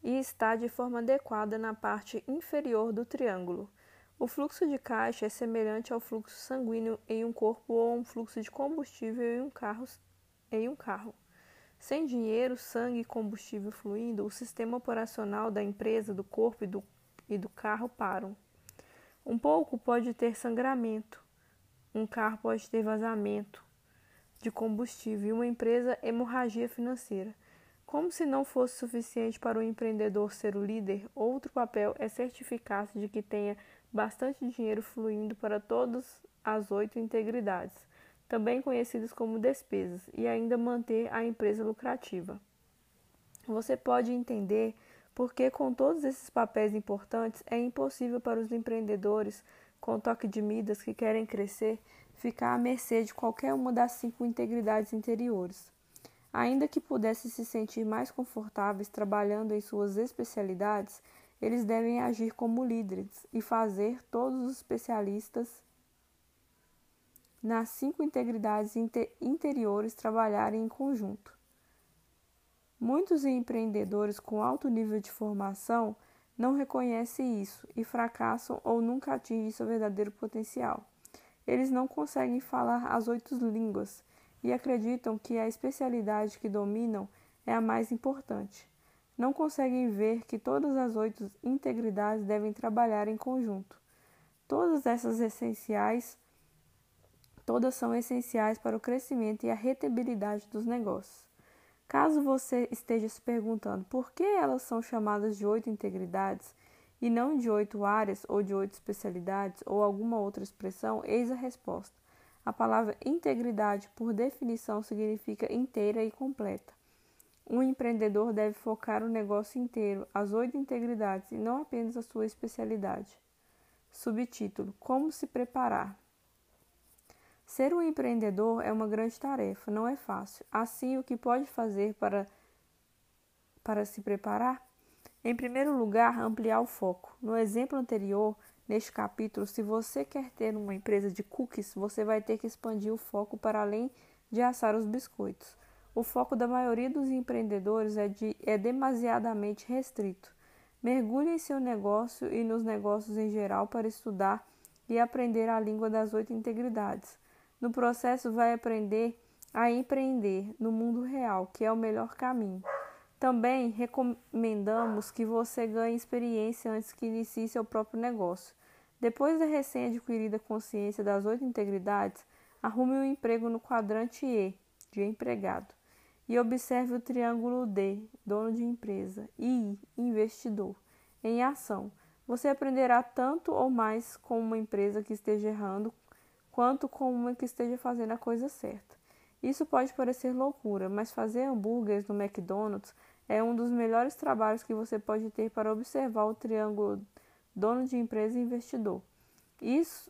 e está de forma adequada na parte inferior do triângulo. O fluxo de caixa é semelhante ao fluxo sanguíneo em um corpo ou um fluxo de combustível em um carro. Em um carro. Sem dinheiro, sangue e combustível fluindo, o sistema operacional da empresa, do corpo e do, e do carro param. Um pouco pode ter sangramento, um carro pode ter vazamento, de combustível e uma empresa hemorragia financeira. Como se não fosse suficiente para o empreendedor ser o líder, outro papel é certificar-se de que tenha bastante dinheiro fluindo para todas as oito integridades, também conhecidas como despesas, e ainda manter a empresa lucrativa. Você pode entender porque, com todos esses papéis importantes, é impossível para os empreendedores com toque de Midas que querem crescer ficar à mercê de qualquer uma das cinco integridades interiores. Ainda que pudessem se sentir mais confortáveis trabalhando em suas especialidades, eles devem agir como líderes e fazer todos os especialistas nas cinco integridades interiores trabalharem em conjunto. Muitos empreendedores com alto nível de formação não reconhecem isso e fracassam ou nunca atingem seu verdadeiro potencial. Eles não conseguem falar as oito línguas e acreditam que a especialidade que dominam é a mais importante. Não conseguem ver que todas as oito integridades devem trabalhar em conjunto. Todas essas essenciais, todas são essenciais para o crescimento e a rentabilidade dos negócios. Caso você esteja se perguntando por que elas são chamadas de oito integridades, e não de oito áreas ou de oito especialidades ou alguma outra expressão, eis a resposta. A palavra integridade, por definição, significa inteira e completa. Um empreendedor deve focar o negócio inteiro, as oito integridades, e não apenas a sua especialidade. Subtítulo: Como se preparar? Ser um empreendedor é uma grande tarefa, não é fácil. Assim, o que pode fazer para, para se preparar? Em primeiro lugar, ampliar o foco. No exemplo anterior, neste capítulo, se você quer ter uma empresa de cookies, você vai ter que expandir o foco para além de assar os biscoitos. O foco da maioria dos empreendedores é, de, é demasiadamente restrito. Mergulhe em seu negócio e nos negócios em geral para estudar e aprender a língua das oito integridades. No processo, vai aprender a empreender no mundo real, que é o melhor caminho. Também recomendamos que você ganhe experiência antes que inicie seu próprio negócio. Depois da recém-adquirida consciência das oito integridades, arrume um emprego no quadrante E, de empregado, e observe o triângulo D, dono de empresa, e I, investidor, em ação. Você aprenderá tanto ou mais com uma empresa que esteja errando, quanto com uma que esteja fazendo a coisa certa. Isso pode parecer loucura, mas fazer hambúrgueres no McDonald's é um dos melhores trabalhos que você pode ter para observar o triângulo dono de empresa e investidor. Isso,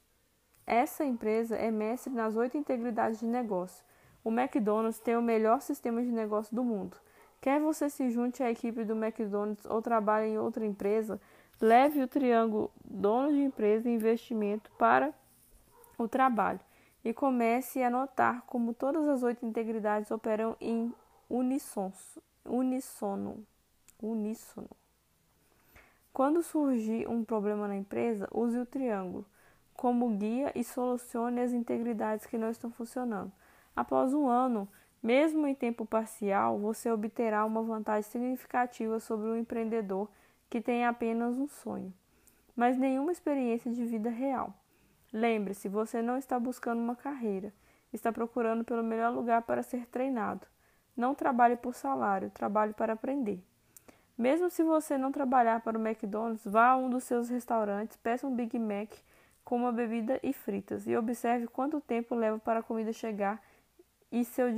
essa empresa é mestre nas oito integridades de negócio. O McDonald's tem o melhor sistema de negócio do mundo. Quer você se junte à equipe do McDonald's ou trabalhe em outra empresa, leve o triângulo dono de empresa e investimento para o trabalho e comece a notar como todas as oito integridades operam em unissono. uníssono. uníssono. Quando surgir um problema na empresa, use o triângulo como guia e solucione as integridades que não estão funcionando. Após um ano, mesmo em tempo parcial, você obterá uma vantagem significativa sobre o empreendedor que tem apenas um sonho, mas nenhuma experiência de vida real. Lembre-se, você não está buscando uma carreira, está procurando pelo melhor lugar para ser treinado. Não trabalhe por salário, trabalhe para aprender. Mesmo se você não trabalhar para o McDonald's, vá a um dos seus restaurantes, peça um Big Mac com uma bebida e fritas e observe quanto tempo leva para a comida chegar e seu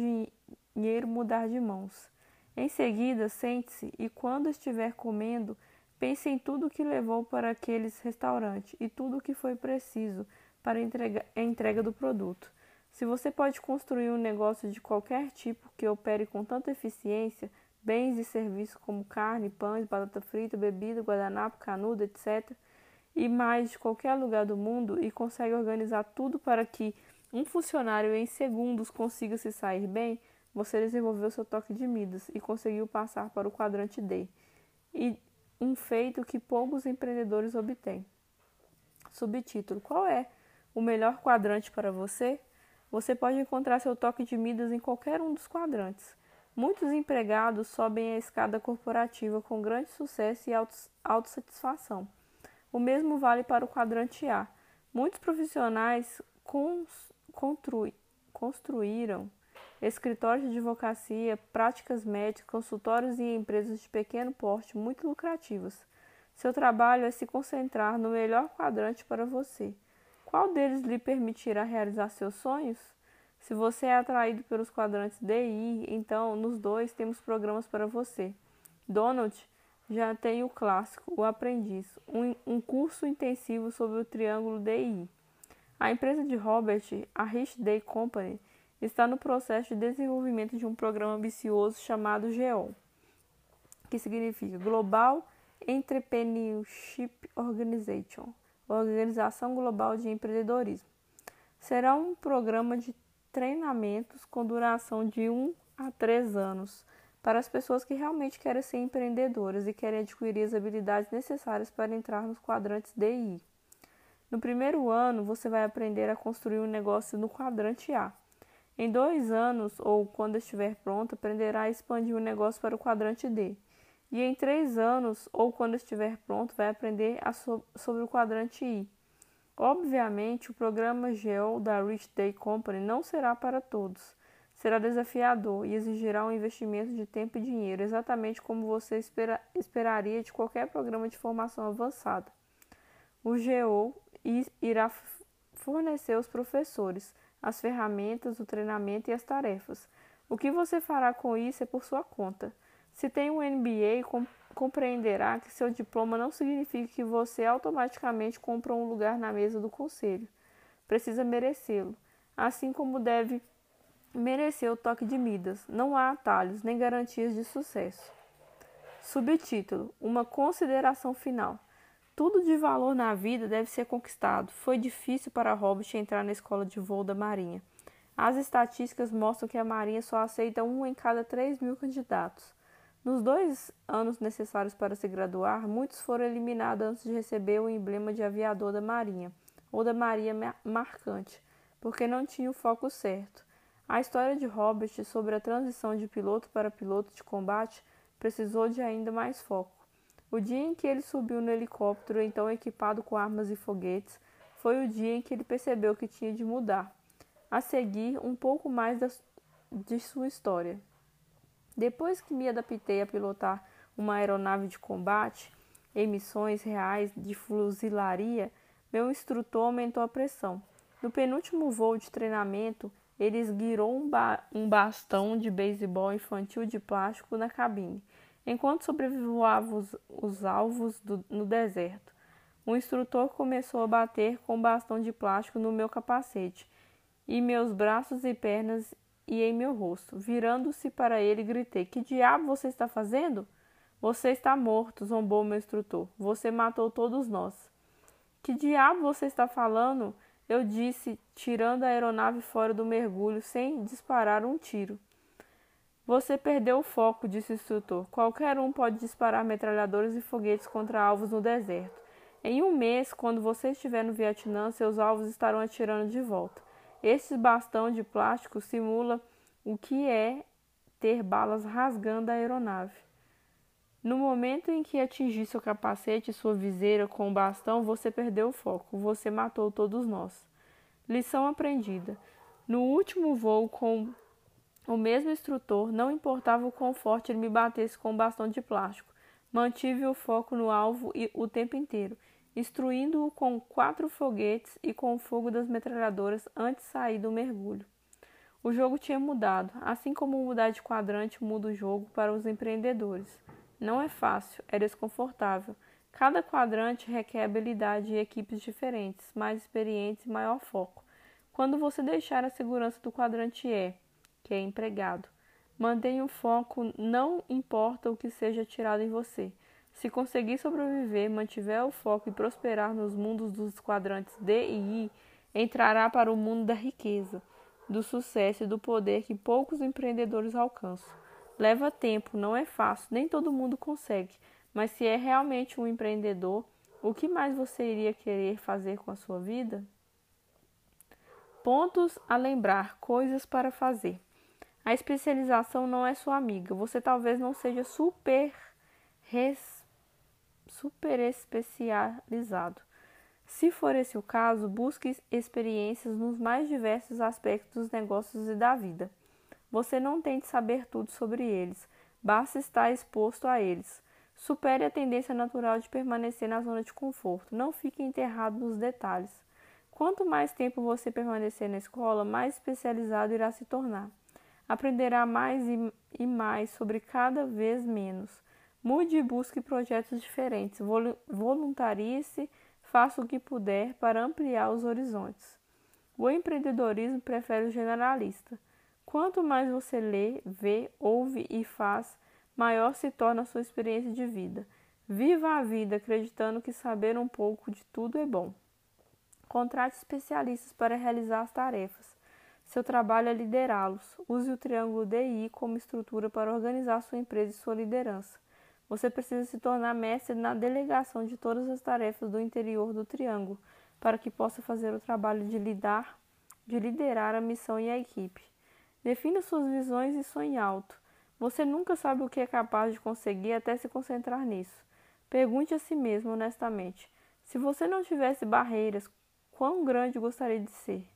dinheiro mudar de mãos. Em seguida, sente-se e, quando estiver comendo, pense em tudo que levou para aqueles restaurantes e tudo o que foi preciso para a entrega do produto. Se você pode construir um negócio de qualquer tipo que opere com tanta eficiência, bens e serviços como carne, pães, batata frita, bebida, guardanapo, canudo, etc., e mais de qualquer lugar do mundo, e consegue organizar tudo para que um funcionário em segundos consiga se sair bem, você desenvolveu seu toque de Midas e conseguiu passar para o quadrante D. E um feito que poucos empreendedores obtêm. Subtítulo: Qual é o melhor quadrante para você, você pode encontrar seu toque de Midas em qualquer um dos quadrantes. Muitos empregados sobem a escada corporativa com grande sucesso e autossatisfação. O mesmo vale para o quadrante A. Muitos profissionais construíram escritórios de advocacia, práticas médicas, consultórios e empresas de pequeno porte muito lucrativas. Seu trabalho é se concentrar no melhor quadrante para você. Qual deles lhe permitirá realizar seus sonhos? Se você é atraído pelos quadrantes D e I, então nos dois temos programas para você. Donald já tem o clássico, o aprendiz, um, um curso intensivo sobre o triângulo D e I. A empresa de Robert, a Rich Day Company, está no processo de desenvolvimento de um programa ambicioso chamado GEO, que significa Global Entrepreneurship Organization. Organização Global de Empreendedorismo. Será um programa de treinamentos com duração de 1 a 3 anos para as pessoas que realmente querem ser empreendedoras e querem adquirir as habilidades necessárias para entrar nos quadrantes DI. No primeiro ano, você vai aprender a construir um negócio no quadrante A. Em dois anos, ou quando estiver pronto, aprenderá a expandir o negócio para o quadrante D e em três anos, ou quando estiver pronto, vai aprender so sobre o quadrante I. Obviamente, o programa GEO da Rich Day Company não será para todos. Será desafiador e exigirá um investimento de tempo e dinheiro, exatamente como você espera esperaria de qualquer programa de formação avançada. O GEO irá fornecer aos professores as ferramentas, o treinamento e as tarefas. O que você fará com isso é por sua conta. Se tem um MBA, compreenderá que seu diploma não significa que você automaticamente compra um lugar na mesa do conselho. Precisa merecê-lo, assim como deve merecer o toque de Midas. Não há atalhos nem garantias de sucesso. Subtítulo: Uma consideração final. Tudo de valor na vida deve ser conquistado. Foi difícil para Robert entrar na escola de voo da Marinha. As estatísticas mostram que a Marinha só aceita um em cada 3 mil candidatos. Nos dois anos necessários para se graduar, muitos foram eliminados antes de receber o emblema de aviador da Marinha ou da Marinha Marcante, porque não tinham o foco certo. A história de Robert sobre a transição de piloto para piloto de combate precisou de ainda mais foco. O dia em que ele subiu no helicóptero, então equipado com armas e foguetes, foi o dia em que ele percebeu que tinha de mudar. A seguir, um pouco mais da, de sua história. Depois que me adaptei a pilotar uma aeronave de combate em missões reais de fuzilaria, meu instrutor aumentou a pressão. No penúltimo voo de treinamento, ele esguirou um, ba um bastão de beisebol infantil de plástico na cabine Enquanto sobrevoava os, os alvos do, no deserto, o instrutor começou a bater com um bastão de plástico no meu capacete, e meus braços e pernas e em meu rosto. Virando-se para ele, gritei: Que diabo você está fazendo? Você está morto, zombou meu instrutor. Você matou todos nós. Que diabo você está falando? Eu disse, tirando a aeronave fora do mergulho sem disparar um tiro. Você perdeu o foco, disse o instrutor. Qualquer um pode disparar metralhadoras e foguetes contra alvos no deserto. Em um mês, quando você estiver no Vietnã, seus alvos estarão atirando de volta. Este bastão de plástico simula o que é ter balas rasgando a aeronave. No momento em que atingir seu capacete e sua viseira com o bastão, você perdeu o foco. Você matou todos nós. Lição aprendida. No último voo com o mesmo instrutor, não importava o quão forte ele me batesse com um bastão de plástico, mantive o foco no alvo o tempo inteiro, instruindo-o com quatro foguetes e com o fogo das metralhadoras antes de sair do mergulho. O jogo tinha mudado, assim como mudar de quadrante muda o jogo para os empreendedores. Não é fácil, é desconfortável. Cada quadrante requer habilidade e equipes diferentes, mais experientes e maior foco. Quando você deixar a segurança do quadrante E, que é empregado. Mantenha o foco, não importa o que seja tirado em você. Se conseguir sobreviver, mantiver o foco e prosperar nos mundos dos quadrantes D e I, entrará para o mundo da riqueza, do sucesso e do poder que poucos empreendedores alcançam. Leva tempo, não é fácil, nem todo mundo consegue, mas se é realmente um empreendedor, o que mais você iria querer fazer com a sua vida? Pontos a lembrar, coisas para fazer. A especialização não é sua amiga. Você talvez não seja super, res, super especializado. Se for esse o caso, busque experiências nos mais diversos aspectos dos negócios e da vida. Você não tem de saber tudo sobre eles, basta estar exposto a eles. Supere a tendência natural de permanecer na zona de conforto. Não fique enterrado nos detalhes. Quanto mais tempo você permanecer na escola, mais especializado irá se tornar. Aprenderá mais e, e mais sobre cada vez menos. Mude e busque projetos diferentes. Voluntarie-se, faça o que puder para ampliar os horizontes. O empreendedorismo prefere o generalista. Quanto mais você lê, vê, ouve e faz, maior se torna a sua experiência de vida. Viva a vida acreditando que saber um pouco de tudo é bom. Contrate especialistas para realizar as tarefas. Seu trabalho é liderá-los. Use o triângulo DI como estrutura para organizar sua empresa e sua liderança. Você precisa se tornar mestre na delegação de todas as tarefas do interior do triângulo, para que possa fazer o trabalho de lidar, de liderar a missão e a equipe. Defina suas visões e sonhe alto. Você nunca sabe o que é capaz de conseguir até se concentrar nisso. Pergunte a si mesmo honestamente: se você não tivesse barreiras, quão grande gostaria de ser?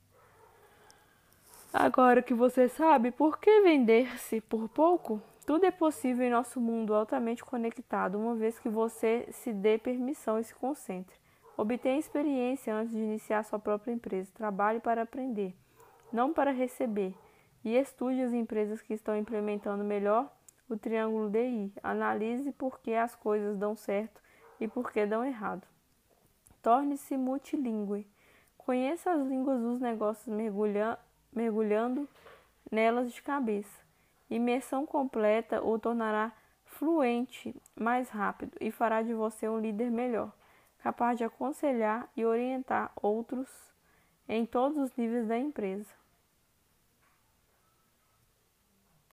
Agora que você sabe por que vender-se por pouco, tudo é possível em nosso mundo altamente conectado, uma vez que você se dê permissão e se concentre. Obtenha experiência antes de iniciar sua própria empresa. Trabalhe para aprender, não para receber. E estude as empresas que estão implementando melhor o triângulo DI. Analise por que as coisas dão certo e por que dão errado. Torne-se multilingüe. Conheça as línguas dos negócios mergulhando mergulhando nelas de cabeça. Imersão completa o tornará fluente mais rápido e fará de você um líder melhor, capaz de aconselhar e orientar outros em todos os níveis da empresa.